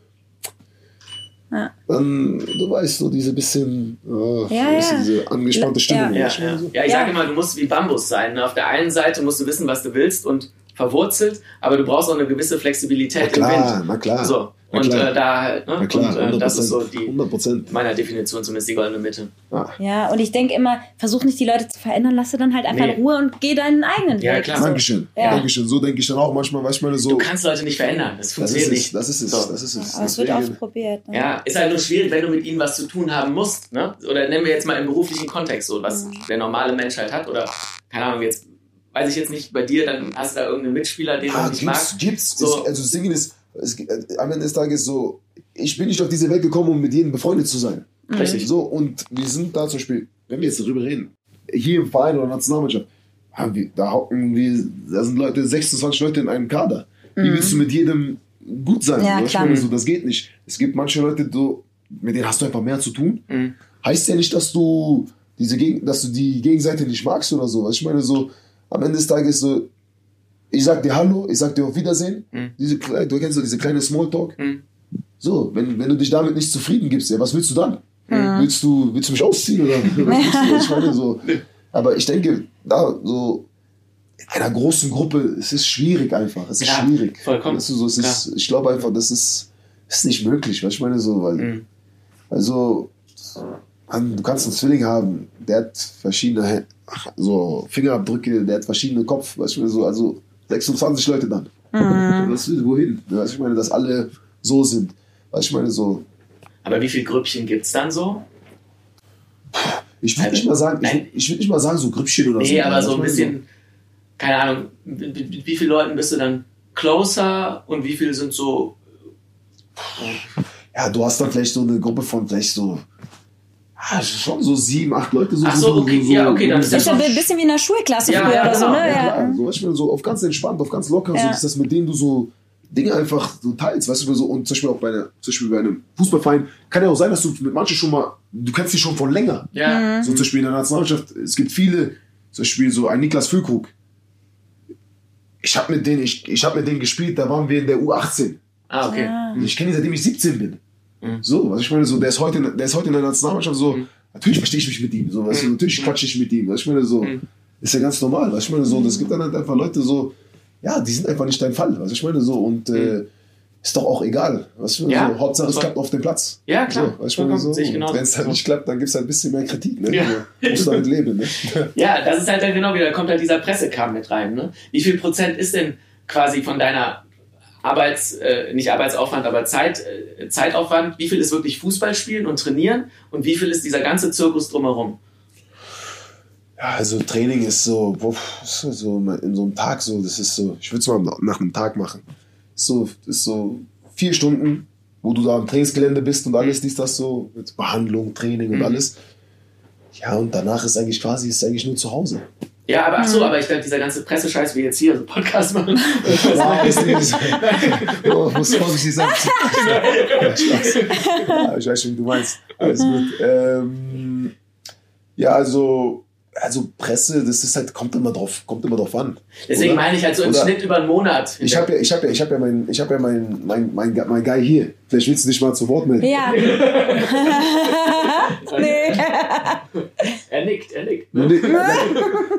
Speaker 3: Ja.
Speaker 1: Dann, du weißt, so diese bisschen, äh,
Speaker 3: Ja, ja.
Speaker 1: diese angespannte Stimmung.
Speaker 4: Ja,
Speaker 1: so.
Speaker 4: ja, ich
Speaker 3: Ja.
Speaker 4: sage immer, du musst wie Bambus sein. Ne? Auf der einen Seite musst du wissen, was du willst und verwurzelt, aber du brauchst auch eine gewisse Flexibilität
Speaker 1: Na klar,
Speaker 4: im Wind.
Speaker 1: na klar.
Speaker 4: So. Und äh, da halt, ne?
Speaker 1: Klar,
Speaker 4: und äh, das ist so
Speaker 1: 100%,
Speaker 4: die
Speaker 1: 100 Prozent.
Speaker 4: meiner Definition zumindest die goldene Mitte.
Speaker 1: Ah.
Speaker 3: Ja, und ich denke immer, versuch nicht die Leute zu verändern, lass sie dann halt einfach
Speaker 4: Nee.
Speaker 3: in Ruhe und geh deinen eigenen
Speaker 4: Ja,
Speaker 3: Weg.
Speaker 4: klar.
Speaker 1: Dankeschön.
Speaker 3: Ja.
Speaker 1: Dankeschön. So denke ich dann auch manchmal, was ich meine, so.
Speaker 4: Du kannst Leute nicht verändern. Das
Speaker 1: das
Speaker 4: funktioniert
Speaker 1: ist es,
Speaker 4: nicht.
Speaker 1: das ist es,
Speaker 4: So.
Speaker 1: das ist es.
Speaker 3: Aber es wird oft probiert. Ne?
Speaker 4: Ja, ist halt nur schwierig, wenn du mit ihnen was zu tun haben musst. Ne? Oder nennen wir jetzt mal im beruflichen Kontext so, was der normale Mensch halt hat. Oder, keine Ahnung, jetzt weiß ich jetzt nicht bei dir, dann hast du da irgendeinen Mitspieler, den
Speaker 1: Ah,
Speaker 4: du nicht
Speaker 1: gibt's,
Speaker 4: magst.
Speaker 1: gibt's.
Speaker 4: So.
Speaker 1: Also das Ding ist, es, äh, am Ende des Tages so, ich bin nicht auf diese Welt gekommen, um mit jedem befreundet zu sein.
Speaker 4: Richtig.
Speaker 1: So, und wir sind da zum Beispiel, wenn wir jetzt darüber reden, hier im Verein oder Nationalmannschaft, haben wir, da hocken wir, da sind Leute, 26 Leute in einem Kader. Wie willst du mit jedem gut sein?
Speaker 3: Ja,
Speaker 1: ich meine, so, das geht nicht. Es gibt manche Leute, so, mit denen hast du einfach mehr zu tun.
Speaker 4: Mhm.
Speaker 1: Heißt ja nicht, dass du diese Geg dass du die Gegenseite nicht magst oder so. Ich meine, so, am Ende des Tages so, ich sag dir Hallo, ich sag dir auf Wiedersehen.
Speaker 4: Mhm.
Speaker 1: Diese, du kennst so diese kleine Smalltalk.
Speaker 4: Mhm.
Speaker 1: So, wenn, wenn du dich damit nicht zufrieden gibst, ja, was willst du dann? Willst, du, willst du mich ausziehen oder was willst du? *laughs* Ich meine, so, aber ich denke, da so in einer großen Gruppe, es ist schwierig einfach. Es ist
Speaker 4: Ja,
Speaker 1: schwierig.
Speaker 4: vollkommen.
Speaker 1: Weißt du, so, es ist, ich glaube einfach, das ist, ist nicht möglich. Was ich meine, so, weil,
Speaker 4: Mhm.
Speaker 1: also, man, du kannst einen Zwilling haben, der hat verschiedene so Fingerabdrücke, der hat verschiedene Kopf, weißt du, so, also 26 Leute dann. Was, wohin? Weißt du, ich meine, dass alle so sind. Weißt du, ich meine, so,
Speaker 4: Aber wie viele Grüppchen gibt's dann so?
Speaker 1: ich würde
Speaker 4: Also,
Speaker 1: nicht mal sagen, ich,
Speaker 4: nein.
Speaker 1: ich würde nicht mal sagen, so Grüppchen oder so.
Speaker 4: Nee, aber so ein bisschen, keine Ahnung, wie, wie, wie viele Leuten bist du dann closer und wie viele sind so.
Speaker 1: Ja, du hast dann vielleicht so eine Gruppe von vielleicht so, ja, schon so sieben, acht Leute. So,
Speaker 4: Ach so, okay, ja, okay, dann ist
Speaker 3: Das ist
Speaker 4: Ja,
Speaker 3: ja ein bisschen wie in der Schulklasse
Speaker 4: Ja,
Speaker 3: früher
Speaker 4: ja,
Speaker 3: oder so,
Speaker 4: genau,
Speaker 3: ne?
Speaker 1: Ja,
Speaker 3: Ja.
Speaker 1: klar, so, weißt du, so auf ganz entspannt, auf ganz locker, so,
Speaker 3: Ja.
Speaker 1: ist das mit denen du so Dinge einfach so teilst, weißt du, so, und zum Beispiel auch bei, einer, zum Beispiel bei einem Fußballverein kann ja auch sein, dass du mit manchen schon mal, du kennst die schon von länger.
Speaker 4: Ja.
Speaker 1: So zum Beispiel in der Nationalmannschaft, es gibt viele, zum Beispiel so ein Niklas Füllkrug. Ich habe mit denen, ich, ich habe mit denen gespielt, da waren wir in der U18.
Speaker 4: Ah, okay.
Speaker 1: Und ich kenne ihn seitdem ich 17 bin.
Speaker 4: Mhm.
Speaker 1: So, was ich meine, so, der ist heute, in- der ist heute in der Nationalmannschaft so, natürlich verstehe ich mich mit ihm, so, weißt du, natürlich quatsche ich mit ihm, was ich meine, so,
Speaker 4: Mhm.
Speaker 1: ist ja ganz normal, was ich meine, so, und es gibt dann halt einfach Leute so, ja, die sind einfach nicht dein Fall, was ich meine, so, und äh, ist doch auch egal, was ich meine,
Speaker 4: Ja,
Speaker 1: so, Hauptsache es klappt auf dem Platz.
Speaker 4: Ja, klar.
Speaker 1: So, was ich meine, so,
Speaker 4: genauso.
Speaker 1: wenn es halt nicht klappt, dann gibt es halt ein bisschen mehr Kritik, ne?
Speaker 4: Ja.
Speaker 1: Du musst damit leben, ne? *laughs*
Speaker 4: Ja, das ist halt dann genau wieder, da kommt halt dieser Pressekram mit rein. Ne? Wie viel Prozent ist denn quasi von deiner Arbeits, äh, nicht Arbeitsaufwand, aber Zeit, äh, Zeitaufwand, wie viel ist wirklich Fußball spielen und trainieren und wie viel ist dieser ganze Zirkus drumherum?
Speaker 1: Ja, also Training ist so, so in so einem Tag so, das ist so, ich würde es mal nach einem Tag machen. So, ist so vier Stunden, wo du da am Trainingsgelände bist und alles, dies, das so, mit Behandlung, Training und
Speaker 4: Mhm.
Speaker 1: alles. Ja, und danach ist eigentlich quasi, ist eigentlich nur zu Hause.
Speaker 4: Ja, aber ach so, aber ich glaube, dieser ganze Pressescheiß, wie jetzt hier, so Podcast machen.
Speaker 1: Ja, *laughs* ist nicht, oh, muss vorsichtig sein. Ja, *laughs* Spaß. Ja, ich weiß schon, wie du meinst. Alles gut. Ähm, ja, also, also Presse, das ist halt, kommt immer drauf, kommt immer drauf an.
Speaker 4: Deswegen
Speaker 1: Oder?
Speaker 4: meine ich halt so im
Speaker 1: Oder-
Speaker 4: Schnitt über einen Monat.
Speaker 1: Ich habe ja, ich habe ja, ich habe ja mein, ich habe ja mein, mein, mein, mein Guy hier. Vielleicht willst du dich mal zu Wort melden.
Speaker 3: Ja. *laughs*
Speaker 4: Er nickt, er nickt.
Speaker 1: Nee,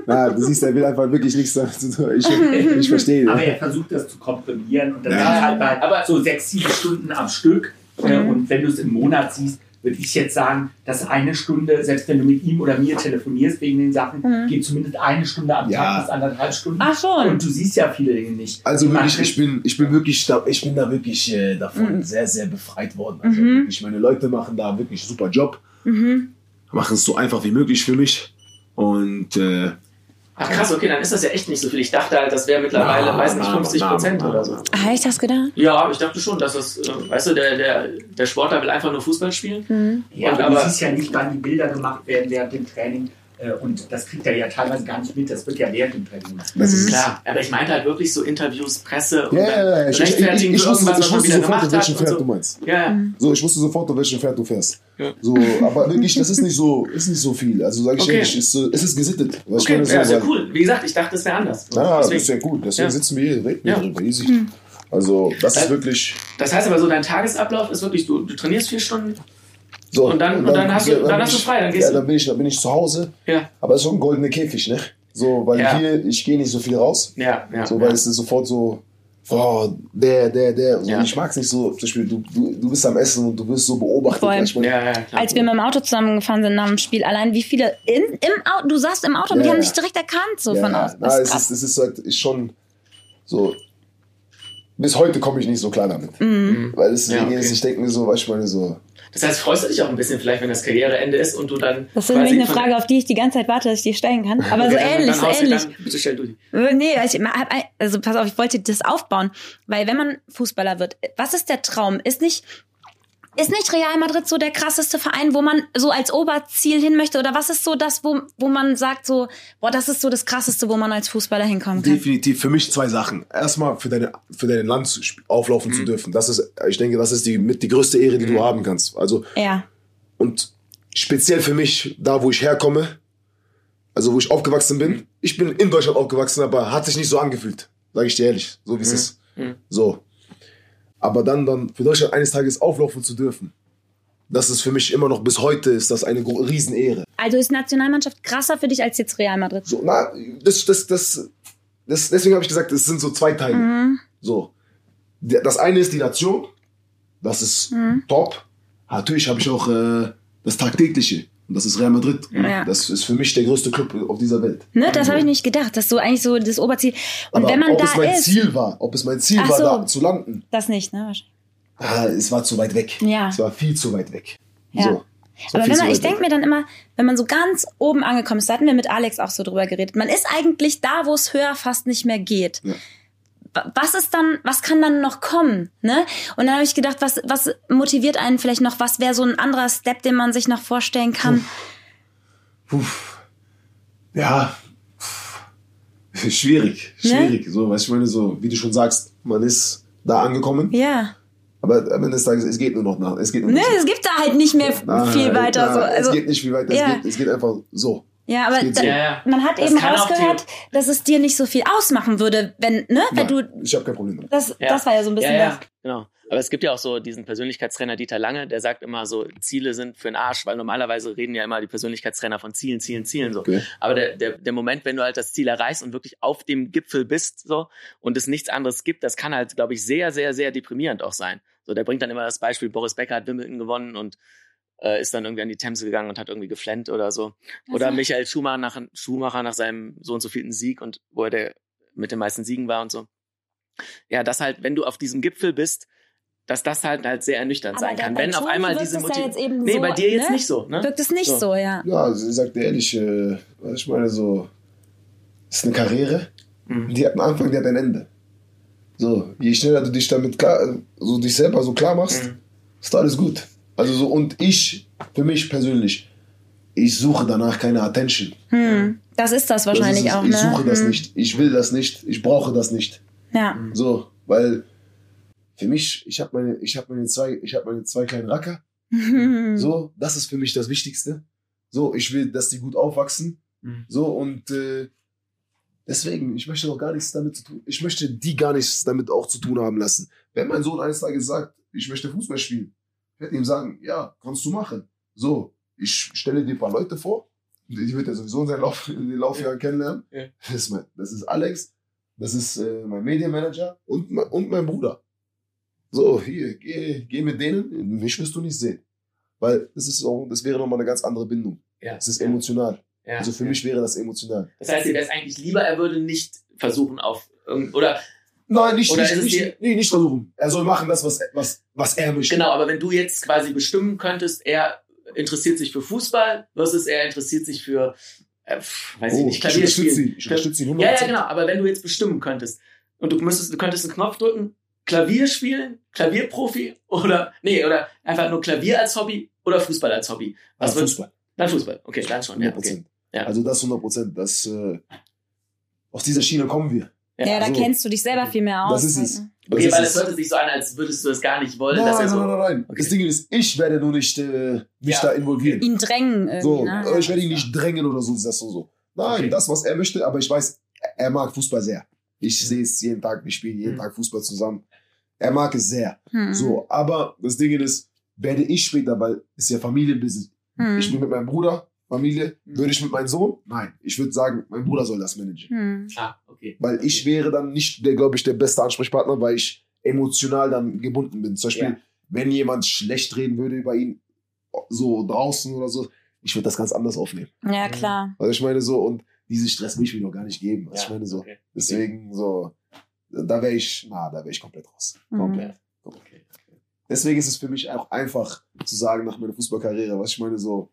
Speaker 1: Na, du siehst, er will einfach wirklich nichts dazu tun. Ich, ich verstehe.
Speaker 5: Aber er versucht das zu komprimieren und dann
Speaker 1: Ja.
Speaker 5: sind halt bei
Speaker 4: Aber-
Speaker 5: so sechs, sieben Stunden am Stück. Äh, Und wenn du es im Monat siehst, würde ich jetzt sagen, dass eine Stunde, selbst wenn du mit ihm oder mir telefonierst wegen den Sachen, geht zumindest eine Stunde am
Speaker 1: Ja.
Speaker 5: Tag bis anderthalb Stunden.
Speaker 3: Ach schon.
Speaker 5: Und du siehst ja viele Dinge nicht.
Speaker 1: Also wirklich, ich bin, ich bin wirklich, da, ich bin da wirklich äh, davon sehr, sehr befreit worden. Also wirklich, meine Leute machen da wirklich einen super Job.
Speaker 3: Mhm.
Speaker 1: Machen es so einfach wie möglich für mich. Und äh,
Speaker 4: Ach krass, okay, dann ist das ja echt nicht so viel. Ich dachte halt, das wäre mittlerweile,
Speaker 1: Na,
Speaker 4: weiß nicht,
Speaker 1: na,
Speaker 4: 50
Speaker 1: na,
Speaker 4: Prozent oder so.
Speaker 3: Habe ich das gedacht?
Speaker 4: Ja, ich dachte schon, dass das, äh, weißt du, der, der, der Sportler will einfach nur Fußball spielen.
Speaker 5: Ja,
Speaker 4: Und
Speaker 5: aber,
Speaker 4: aber-
Speaker 5: du siehst ja nicht, wann die Bilder gemacht werden während dem Training. Äh, Und das kriegt er ja teilweise gar nicht mit. Das wird ja während dem Training gemacht.
Speaker 1: das ist
Speaker 4: Klar, aber ich meinte halt wirklich so Interviews, Presse und
Speaker 1: Ja, ja, ja. Ich, ich, ich,
Speaker 4: rechtfertigen
Speaker 1: ich,
Speaker 4: für
Speaker 1: wusste,
Speaker 4: irgendwas,
Speaker 1: ich
Speaker 4: was man
Speaker 1: wusste
Speaker 4: wieder
Speaker 1: sofort, auf
Speaker 4: und
Speaker 1: Pferd du
Speaker 4: so.
Speaker 1: meinst.
Speaker 4: Ja, ja.
Speaker 1: So, ich wusste sofort, auf welchem Pferd du fährst.
Speaker 4: Ja.
Speaker 1: So, aber wirklich, das ist nicht so, ist nicht so viel. Also sage ich
Speaker 4: Okay.
Speaker 1: ehrlich, ist, es ist gesittet. Was ich
Speaker 4: Okay,
Speaker 1: meine, so,
Speaker 4: ja, ist ja cool. Wie gesagt, ich dachte, es wäre anders.
Speaker 1: Ja, das ist ja gut. Deswegen
Speaker 4: Ja.
Speaker 1: sitzen wir hier, reden wir
Speaker 4: Ja.
Speaker 1: drüber, easy. Also, das ist
Speaker 4: Äh,
Speaker 1: wirklich
Speaker 4: Das heißt aber so, dein Tagesablauf ist wirklich, du, du trainierst vier Stunden.
Speaker 1: So.
Speaker 4: Und dann- und dann hast du- dann
Speaker 1: bin
Speaker 4: hast du frei, dann gehst
Speaker 1: ja,
Speaker 4: du-
Speaker 1: dann bin ich, dann bin ich zu Hause.
Speaker 4: Ja,
Speaker 1: Aber es ist schon ein goldener Käfig, ne? So, weil
Speaker 4: Ja.
Speaker 1: hier, ich gehe nicht so viel raus.
Speaker 4: ja, ja.
Speaker 1: so, weil es ist sofort so, oh, der, der, der. So,
Speaker 4: Ja.
Speaker 1: Ich mag es nicht so, zum Beispiel, du, du, du bist am Essen und du wirst so beobachtet.
Speaker 3: Voll.
Speaker 1: du,
Speaker 4: ja, ja, klar.
Speaker 3: Als wir mit dem Auto zusammengefahren sind nach dem Spiel, allein wie viele in, im Auto, du saßt im Auto und die
Speaker 1: Ja,
Speaker 3: haben
Speaker 1: ja.
Speaker 3: dich direkt erkannt, so
Speaker 1: ja,
Speaker 3: von.
Speaker 1: Na,
Speaker 3: Das
Speaker 1: es
Speaker 3: ist
Speaker 1: es ist halt ist schon so. Bis heute komme ich nicht so klar damit.
Speaker 3: Mhm.
Speaker 1: Weil es
Speaker 4: Ja,
Speaker 1: deswegen
Speaker 4: okay.
Speaker 1: ist, ich denke mir so, weißt du, meine so.
Speaker 4: Das heißt, freust du dich auch ein bisschen vielleicht, wenn das Karriereende ist und du dann.
Speaker 3: Das ist
Speaker 4: quasi
Speaker 3: nämlich eine Frage, auf die ich die ganze Zeit warte, dass ich die stellen kann. Aber so
Speaker 4: Okay, dann-
Speaker 3: ähnlich, so ähnlich.
Speaker 4: Dann, bitte stell du die.
Speaker 3: Äh, Nee, ich hab, also pass auf, ich wollte das aufbauen. Weil wenn man Fußballer wird, was ist der Traum? Ist nicht, ist nicht Real Madrid so der krasseste Verein, wo man so als Oberziel hin möchte? Oder was ist so das, wo, wo man sagt so, boah, das ist so das krasseste, wo man als Fußballer hinkommen kann?
Speaker 1: Definitiv für mich zwei Sachen. Erstmal für deine für dein Land auflaufen
Speaker 3: Mhm.
Speaker 1: zu dürfen. Das ist, ich denke, das ist die mit die größte Ehre, die
Speaker 3: Mhm.
Speaker 1: du haben kannst. Also
Speaker 3: Ja.
Speaker 1: und speziell für mich, da wo ich herkomme, also wo ich aufgewachsen bin. Ich bin in Deutschland aufgewachsen, aber hat sich nicht so angefühlt, sage ich dir ehrlich, so wie es ist.
Speaker 4: Mhm.
Speaker 1: So. Aber dann dann für Deutschland eines Tages auflaufen zu dürfen. Das ist für mich immer noch bis heute ist das eine Riesenehre.
Speaker 3: Also ist Nationalmannschaft krasser für dich als jetzt Real Madrid?
Speaker 1: So, na, das, das, das, das, deswegen habe ich gesagt, es sind so zwei Teile.
Speaker 3: Mhm.
Speaker 1: So. Das eine ist die Nation. Das ist
Speaker 3: Mhm.
Speaker 1: top. Natürlich habe ich auch äh, das Tagtägliche. Und das ist Real Madrid.
Speaker 3: Ja.
Speaker 1: Das ist für mich der größte Club auf dieser Welt.
Speaker 3: Ne, das habe ich nicht gedacht. Das ist so eigentlich so das Oberziel. Und
Speaker 1: Aber
Speaker 3: wenn man
Speaker 1: ob
Speaker 3: da
Speaker 1: es mein
Speaker 3: ist,
Speaker 1: Ziel war, ob es mein Ziel
Speaker 3: Ach
Speaker 1: war,
Speaker 3: so.
Speaker 1: da zu landen,
Speaker 3: das nicht, ne? Wahrscheinlich.
Speaker 1: ah, es war zu weit weg.
Speaker 3: Ja.
Speaker 1: Es war viel zu weit weg.
Speaker 3: Ja.
Speaker 1: So. War
Speaker 3: Aber wenn man, ich denke mir dann immer, wenn man so ganz oben angekommen ist, da hatten wir mit Alex auch so drüber geredet, man ist eigentlich da, wo es höher fast nicht mehr geht.
Speaker 1: Ja.
Speaker 3: Wa- Was ist dann, was kann dann noch kommen? Ne? Und dann habe ich gedacht, was, was motiviert einen vielleicht noch? Was wäre so ein anderer Step, den man sich noch vorstellen kann?
Speaker 1: Ja. Puh. *laughs* Schwierig.
Speaker 3: Ne?
Speaker 1: Schwierig. So, weißt du, ich meine, so, wie du schon sagst, man ist da angekommen.
Speaker 3: Ja.
Speaker 1: Aber am Ende des Tages, es geht nur noch nach. Es geht nur
Speaker 3: Ne, es gibt da halt nicht mehr
Speaker 1: Nein,
Speaker 3: viel weiter.
Speaker 1: nein,
Speaker 3: so. Also,
Speaker 1: es geht nicht viel weiter.
Speaker 3: ja.
Speaker 1: Es, geht, es geht einfach so.
Speaker 3: Ja, aber da.
Speaker 4: Ja, ja.
Speaker 3: man hat
Speaker 4: Das
Speaker 3: eben rausgehört, dass es dir nicht so viel ausmachen würde, wenn, ne, wenn
Speaker 1: Nein,
Speaker 3: du,
Speaker 1: ich habe kein Problem damit.
Speaker 3: das,
Speaker 4: Ja.
Speaker 3: das war ja so ein bisschen
Speaker 4: ja, ja,
Speaker 3: das.
Speaker 4: genau. Aber es gibt ja auch so diesen Persönlichkeitstrainer Dieter Lange, der sagt immer so, Ziele sind für den Arsch, weil normalerweise reden ja immer die Persönlichkeitstrainer von Zielen, Zielen, Zielen so.
Speaker 1: Okay.
Speaker 4: Aber der, der, der Moment, wenn du halt das Ziel erreichst und wirklich auf dem Gipfel bist so und es nichts anderes gibt, das kann halt, glaube ich, sehr, sehr, sehr deprimierend auch sein. So, der bringt dann immer das Beispiel, Boris Becker hat Wimbledon gewonnen und äh, ist dann irgendwie an die Themse gegangen und hat irgendwie geflennt oder so. Oder
Speaker 3: Also-
Speaker 4: Michael Schumacher nach, Schumacher nach seinem so und so vielten Sieg und wo er der mit den meisten Siegen war und so. Ja, das halt, wenn du auf diesem Gipfel bist, dass das halt halt sehr ernüchternd
Speaker 3: Aber
Speaker 4: sein kann. Wenn auf einmal diese
Speaker 3: es ja
Speaker 4: Motiv
Speaker 3: jetzt eben
Speaker 4: Nee,
Speaker 3: so,
Speaker 4: bei dir jetzt
Speaker 3: ne?
Speaker 4: nicht so, ne?
Speaker 3: Wirkt es nicht
Speaker 4: So.
Speaker 3: so, ja.
Speaker 1: Ja, also ich sag dir ehrlich, äh, was ich meine, so, ist eine Karriere,
Speaker 4: Mhm.
Speaker 1: die hat einen Anfang, die hat ein Ende. So, je schneller du dich damit klar, so dich selber so klar machst,
Speaker 4: Mhm.
Speaker 1: ist alles gut. Also so, und ich, für mich persönlich, ich suche danach keine Attention.
Speaker 3: Hm, das ist das
Speaker 1: Das
Speaker 3: wahrscheinlich
Speaker 1: ist es.
Speaker 3: auch,
Speaker 1: ich
Speaker 3: ne?
Speaker 1: suche das
Speaker 3: Hm,
Speaker 1: nicht, ich will das nicht, ich brauche das nicht.
Speaker 3: Ja.
Speaker 1: So, weil für mich, ich habe meine, ich habe meine zwei, ich habe meine zwei kleinen Racker. *laughs* So, das ist für mich das Wichtigste. So, ich will, dass die gut aufwachsen.
Speaker 4: Mhm.
Speaker 1: So, und äh, deswegen, ich möchte auch gar nichts damit zu tun. Ich möchte die gar nichts damit auch zu tun haben lassen. Wenn mein Sohn eines Tages sagt, ich möchte Fußball spielen, ich werde ihm sagen, ja, kannst du machen. So, ich stelle dir ein paar Leute vor. Die wird er sowieso in seinen Lauf, in *laughs* den Laufjahren kennenlernen.
Speaker 4: Ja.
Speaker 1: Das, ist mein, das ist Alex, das ist äh, mein Medienmanager und, mein- und mein Bruder. So, hier, geh, geh mit denen, mich wirst du nicht sehen. Weil das ist auch, das wäre nochmal eine ganz andere Bindung.
Speaker 4: Ja.
Speaker 1: Es ist emotional.
Speaker 4: Ja.
Speaker 1: Also für mich wäre das emotional.
Speaker 4: Das heißt, dir wäre es eigentlich lieber, er würde nicht versuchen auf irgend oder
Speaker 1: Nein, nicht,
Speaker 4: Oder
Speaker 1: nicht, nicht, nee, nicht versuchen. Er soll machen das, was, was, was er möchte.
Speaker 4: genau, aber wenn du jetzt quasi bestimmen könntest, er interessiert sich für Fußball versus er interessiert sich für, äh, weiß ich
Speaker 1: Oh,
Speaker 4: nicht,
Speaker 1: ich
Speaker 4: Klavier
Speaker 1: unterstütze
Speaker 4: spielen.
Speaker 1: ihn. Ich unterstütze ihn
Speaker 4: Ja, ja,
Speaker 1: 100%.
Speaker 4: genau. Aber wenn du jetzt bestimmen könntest und du müsstest, du könntest einen Knopf drücken, Klavier spielen, Klavierprofi oder, nee, oder einfach nur Klavier als Hobby oder Fußball als Hobby. Was würdest
Speaker 1: Fußball.
Speaker 4: Dann Fußball. Okay, dann schon, ja,
Speaker 1: 100%.
Speaker 4: okay. Ja.
Speaker 1: Also das 100 Prozent. Das, äh, aus dieser Schiene kommen wir.
Speaker 3: Ja, da
Speaker 1: so.
Speaker 3: kennst du dich selber viel mehr aus.
Speaker 1: Das ist es.
Speaker 3: ne?
Speaker 1: Das
Speaker 4: Okay,
Speaker 1: ist
Speaker 4: weil
Speaker 1: es.
Speaker 4: hörte sich so an, als würdest du es gar nicht wollen,
Speaker 1: Nein,
Speaker 4: dass er
Speaker 1: nein,
Speaker 4: so.
Speaker 1: nein, nein, nein.
Speaker 4: Okay.
Speaker 1: Das Ding ist, ich werde nur nicht äh, mich
Speaker 4: Ja,
Speaker 1: da involvieren.
Speaker 3: Ihn drängen irgendwie.
Speaker 1: So,
Speaker 3: ne?
Speaker 1: aber ich werde ihn nicht drängen oder so, das und so. Nein,
Speaker 4: Okay.
Speaker 1: das, was er möchte, aber ich weiß, er mag Fußball sehr. Ich sehe es jeden Tag, wir spielen jeden
Speaker 4: Mhm.
Speaker 1: Tag Fußball zusammen. Er mag es sehr.
Speaker 3: Hm.
Speaker 1: So, aber das Ding ist, werde ich später, weil es ist ja Familienbusiness.
Speaker 3: Hm.
Speaker 1: Ich bin mit meinem Bruder, Familie.
Speaker 4: Mhm.
Speaker 1: Würde ich mit meinem Sohn? Nein. Ich würde sagen, mein Bruder soll das managen.
Speaker 3: Hm.
Speaker 4: Ah, okay.
Speaker 1: Weil ich wäre dann nicht, der, glaube ich, der beste Ansprechpartner, weil ich emotional dann gebunden bin. Zum Beispiel,
Speaker 4: Ja.
Speaker 1: wenn jemand schlecht reden würde über ihn, so draußen oder so, ich würde das ganz anders aufnehmen.
Speaker 3: Ja, klar.
Speaker 1: Also ich meine so, und diesen Stress will ich mir noch gar nicht geben. Also
Speaker 4: Ja,
Speaker 1: ich meine so,
Speaker 4: okay.
Speaker 1: deswegen so, da wäre ich, na, da wäre ich komplett raus.
Speaker 3: Mhm.
Speaker 1: Komplett.
Speaker 4: Okay.
Speaker 1: Deswegen ist es für mich auch einfach zu sagen nach meiner Fußballkarriere, was ich meine so,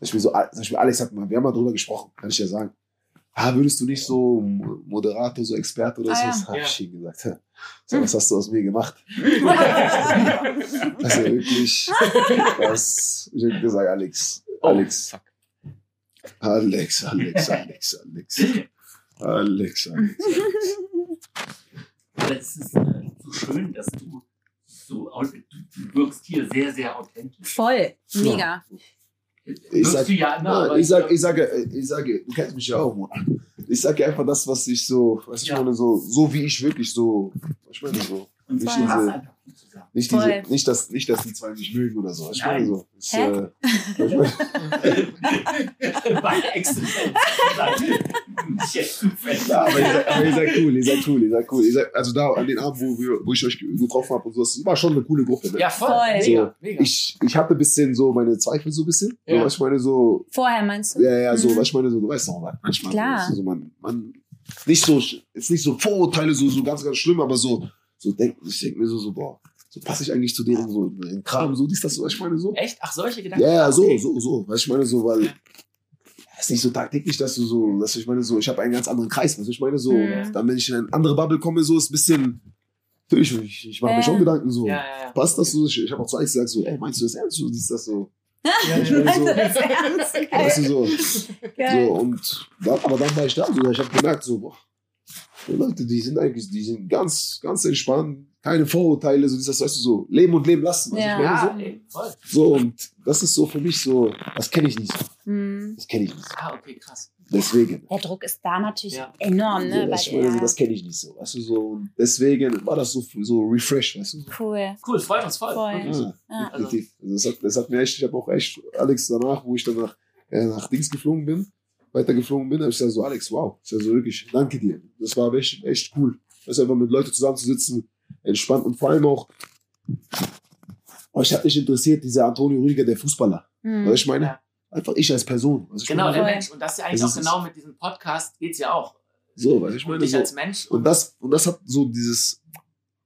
Speaker 1: zum Beispiel, so, zum Beispiel Alex hat mal, wir haben mal drüber gesprochen, kann ich ja sagen. Ah, würdest du nicht so Mo- Moderator, so Experte oder
Speaker 3: Ah,
Speaker 1: so?
Speaker 3: ja.
Speaker 1: Das habe
Speaker 4: Ja.
Speaker 1: ich ihm gesagt. So, was hast du aus mir gemacht? *laughs* Also wirklich, das, ich habe gesagt, Alex,
Speaker 4: Oh,
Speaker 1: Alex,
Speaker 4: fuck.
Speaker 1: Alex, Alex, Alex, Alex, Alex, Alex.
Speaker 5: Aber es ist äh, so schön, dass du so, du, du wirkst hier sehr, sehr authentisch.
Speaker 3: Voll. Mega.
Speaker 1: Ich sag,
Speaker 5: du ja aber
Speaker 1: ich sage, ich sage, ich sage, du kennst mich ja auch, Mann. Ich sage einfach das, was ich so, was ich
Speaker 5: Ja.
Speaker 1: meine, so, so wie ich wirklich so, ich meine so,
Speaker 5: und
Speaker 1: nicht diese- nicht diese, nicht dass, nicht dass die zwei mich mögen oder so. Ich meine so, ist,
Speaker 3: Hä?
Speaker 1: äh, ich meine,
Speaker 5: Bei Exzellenz.
Speaker 1: Ja, aber, ihr seid, aber ihr seid cool, ihr seid cool, ihr seid cool. Ihr seid, also da an den Abend, wo, wir, wo ich euch ge- getroffen habe und so, das war schon eine coole Gruppe. Ne?
Speaker 4: Ja, voll.
Speaker 3: Voll.
Speaker 4: Mega, mega.
Speaker 1: Ich, ich hatte ein bisschen so meine Zweifel so ein bisschen.
Speaker 4: Ja.
Speaker 1: So, was ich meine so,
Speaker 3: Vorher meinst du?
Speaker 1: ja, ja, so,
Speaker 3: Mhm.
Speaker 1: was ich meine so, du weißt doch, manchmal
Speaker 3: Klar.
Speaker 1: So, so, man, man, nicht so, ist nicht so Vorurteile, so, so ganz, ganz schlimm, aber so, so denken, ich denke mir so, so, boah, so passe ich eigentlich zu denen, so, in Kram, so, dies, das, so, ich meine so.
Speaker 4: Echt? Ach, solche Gedanken?
Speaker 1: Ja, ja, so,
Speaker 4: Okay.
Speaker 1: so, so, was ich meine so, weil, ja, ist nicht so tagtäglich, dass du so, dass ich meine so, ich habe einen ganz anderen Kreis, was ich meine so,
Speaker 3: Mhm.
Speaker 1: dann wenn ich in eine andere Bubble komme, so, ist ein bisschen, natürlich, ich, ich mache mir schon Gedanken so.
Speaker 4: Ja, ja, ja.
Speaker 1: Passt das so? Ich, ich habe auch zu Alex gesagt, so, ey, meinst du das ernst? So, dies, das so.
Speaker 4: ja,
Speaker 1: Ich meine so,
Speaker 3: Das ist ernst.
Speaker 1: weißt du, so, so, und dann, aber dann war ich da, so, ich habe gemerkt, so, boah, die Leute, die sind eigentlich, die sind ganz, ganz entspannt, keine Vorurteile, so, das weißt du, so, leben und leben lassen. was
Speaker 3: Ja.
Speaker 1: ich meine,
Speaker 4: Ja, ey, voll.
Speaker 1: so. so, und das ist so für mich so, das kenne ich nicht so.
Speaker 3: Hm.
Speaker 1: Das kenne ich nicht so.
Speaker 4: Ah, okay, krass.
Speaker 1: Deswegen.
Speaker 3: Der Druck ist da natürlich
Speaker 4: Ja.
Speaker 3: enorm, ne?
Speaker 1: so,
Speaker 3: Bei
Speaker 1: das, ich meine, so,
Speaker 3: dir.
Speaker 1: das kenne ich nicht so, weißt du, so. Und deswegen war das so, so refresh, weißt du, so.
Speaker 3: Cool.
Speaker 4: Cool, freut uns voll.
Speaker 3: Voll.
Speaker 1: Ja,
Speaker 3: Ja.
Speaker 1: definitiv. Also das, hat, das hat mir echt, ich habe auch echt, Alex danach, wo ich dann nach, äh, nach Dings geflogen bin, weitergeflogen bin, habe ich gesagt so, Alex, wow, ist ja so wirklich, danke dir. Das war echt, echt cool. Das einfach mit Leuten zusammenzusitzen, entspannt und vor allem auch, euch hat nicht interessiert, dieser Antonio Rüdiger, der Fußballer.
Speaker 3: Hm.
Speaker 1: Was ich meine?
Speaker 4: Ja.
Speaker 1: Einfach ich als Person. Was ich
Speaker 4: Genau,
Speaker 1: meine?
Speaker 4: der. Mensch. Und das ist ja eigentlich
Speaker 1: Das
Speaker 4: auch
Speaker 1: ist
Speaker 4: genau mit diesem Podcast geht's ja auch.
Speaker 1: So, was ich meine.
Speaker 4: dich
Speaker 1: So.
Speaker 4: als Mensch.
Speaker 1: Und das, und das hat so dieses,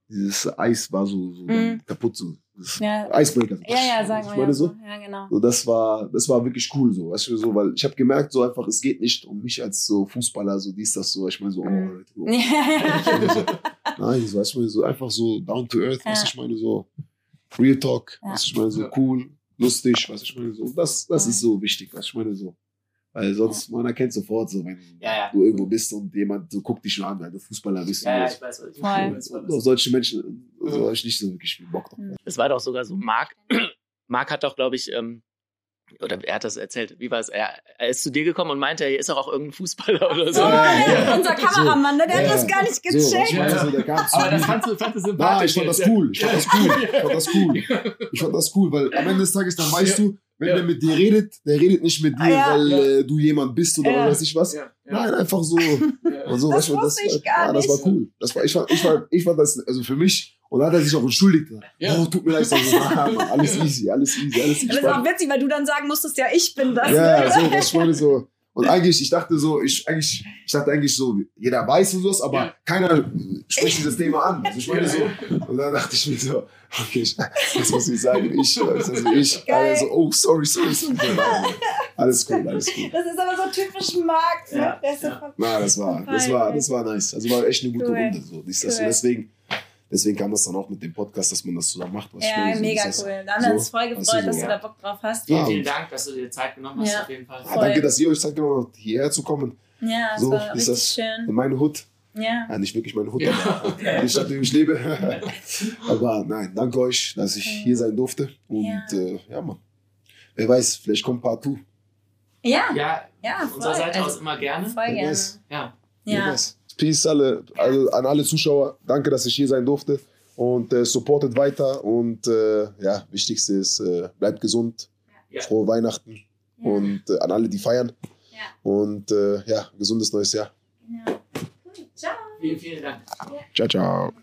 Speaker 1: dieses Eis war so, so
Speaker 3: Mhm.
Speaker 1: kaputt, so.
Speaker 3: Ja.
Speaker 1: Icebreaker.
Speaker 3: Ja, ja, sagen
Speaker 1: ich
Speaker 3: wir
Speaker 1: meine so.
Speaker 3: Ja, genau.
Speaker 1: So, das war, das war wirklich cool, so, weißt du, so, weil ich habe gemerkt, so einfach, es geht nicht um mich als so Fußballer, so dies, das, so, ich meine so, oh,
Speaker 3: Mhm.
Speaker 1: Leute, so. *laughs*
Speaker 3: Ja,
Speaker 1: so, nein, so, weißt du, so einfach so down to earth, was
Speaker 3: Ja.
Speaker 1: ich meine, so Real Talk,
Speaker 3: Ja.
Speaker 1: was ich meine, so cool, lustig, was ich meine, so, das, das ist so wichtig, was ich meine, so. Weil sonst, man erkennt sofort so, wenn
Speaker 4: Ja, ja.
Speaker 1: du irgendwo bist und jemand so guckt dich schon an, weil du Fußballer bist.
Speaker 4: Ja, ja, ich weiß, was ich
Speaker 1: und auf solche Menschen so, habe ich nicht so wirklich viel Bock drauf.
Speaker 4: Es war doch sogar so, Marc, *clears throat* Marc hat doch, glaube ich, ähm, oder er hat das erzählt, wie war es? Er, er ist zu dir gekommen und meinte, hier ist auch, auch irgendein Fußballer oder so.
Speaker 3: Oh,
Speaker 1: Ja,
Speaker 3: ja, unser Kameramann, ne? der
Speaker 1: Ja,
Speaker 3: hat das gar nicht
Speaker 1: So,
Speaker 3: gecheckt.
Speaker 1: so, kam zu
Speaker 5: Aber das fandst du, fandst du sympathisch.
Speaker 1: ich fand das cool. Ich fand das cool. Ich fand das cool. Ich fand das cool, weil am Ende des Tages dann weißt du, wenn
Speaker 5: Ja.
Speaker 1: der mit dir redet, der redet nicht mit dir,
Speaker 3: Ah, ja.
Speaker 1: weil
Speaker 5: Ja.
Speaker 1: äh, du jemand bist oder
Speaker 3: Ja.
Speaker 1: weiß ich was.
Speaker 5: Ja, ja,
Speaker 1: Nein, einfach so. *laughs*
Speaker 5: ja.
Speaker 1: Und so
Speaker 3: Das
Speaker 1: weißt du,
Speaker 3: wusste ich gar
Speaker 1: ja, das war
Speaker 3: nicht.
Speaker 1: cool. Das war, ich, fand, ich, fand, ich fand das, also für mich, und dann hat er sich auch entschuldigt.
Speaker 5: Ja.
Speaker 1: Oh, tut mir leid. So, *laughs* ah, Mann, alles easy, alles easy, alles
Speaker 3: Das ist auch witzig, weil du dann sagen musstest, ja, ich bin das.
Speaker 1: Ja, so, das meine so. Und eigentlich, ich dachte so, ich, eigentlich, ich dachte eigentlich so, jeder weiß und sowas, aber keiner spricht dieses Thema an. Also ich meine so, und dann dachte ich mir so, okay, ich, was muss ich sagen? Ich, also ich,
Speaker 3: Geil.
Speaker 1: also, oh, sorry, sorry, sorry. *laughs* Alles cool, alles cool.
Speaker 3: Das ist aber so typisch Markt. Ne?
Speaker 5: Ja,
Speaker 3: so
Speaker 5: ja.
Speaker 1: Na, das war, das war, das war nice. Also war echt eine gute
Speaker 3: Cool.
Speaker 1: Runde. So. Das,
Speaker 3: Cool.
Speaker 1: deswegen, deswegen kam das dann auch mit dem Podcast, dass man das zusammen macht. Was
Speaker 3: Ja, mega
Speaker 1: Das heißt,
Speaker 3: cool. Da haben wir uns voll gefreut,
Speaker 1: so,
Speaker 3: dass
Speaker 1: ja.
Speaker 3: du da Bock drauf hast.
Speaker 4: Vielen,
Speaker 1: Ja,
Speaker 4: vielen Dank, dass du dir Zeit genommen hast,
Speaker 3: Ja.
Speaker 4: auf jeden Fall.
Speaker 1: Ah, danke, dass ihr euch Zeit genommen habt, hierher zu kommen.
Speaker 3: Ja, das
Speaker 1: So
Speaker 3: war
Speaker 1: ist
Speaker 3: richtig
Speaker 1: das in
Speaker 3: schön.
Speaker 1: meine Hut.
Speaker 3: Ja.
Speaker 1: Ja, nicht wirklich meine Hut,
Speaker 4: Ja.
Speaker 1: aber *laughs* die Stadt, in der ich lebe. *laughs* aber nein, danke euch, dass ich hier sein durfte. Und
Speaker 3: Ja.
Speaker 1: ja, äh, ja Mann. Wer weiß, vielleicht kommt Part 2.
Speaker 3: Ja,
Speaker 4: Ja,
Speaker 3: ja,
Speaker 4: von
Speaker 3: voll.
Speaker 4: unserer Seite aus
Speaker 3: Also,
Speaker 4: immer gerne.
Speaker 3: voll
Speaker 1: Wer
Speaker 3: gerne.
Speaker 1: weiß.
Speaker 4: Ja.
Speaker 1: Wer
Speaker 3: Ja.
Speaker 1: weiß. Peace alle, also an alle Zuschauer. Danke, dass ich hier sein durfte. Und äh, supportet weiter. Und äh, ja, wichtigste ist, äh, bleibt gesund.
Speaker 4: Ja.
Speaker 1: Frohe Weihnachten.
Speaker 3: Ja.
Speaker 1: Und äh, an alle, die feiern.
Speaker 3: Ja.
Speaker 1: Und äh, ja, gesundes neues Jahr.
Speaker 3: Genau. Cool. Ciao.
Speaker 4: Vielen, vielen Dank.
Speaker 1: Ciao, ciao.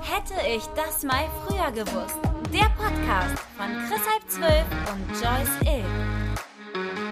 Speaker 2: Hätte ich das mal früher gewusst. Der Podcast von Chris Halb 12 und Joyce Ill.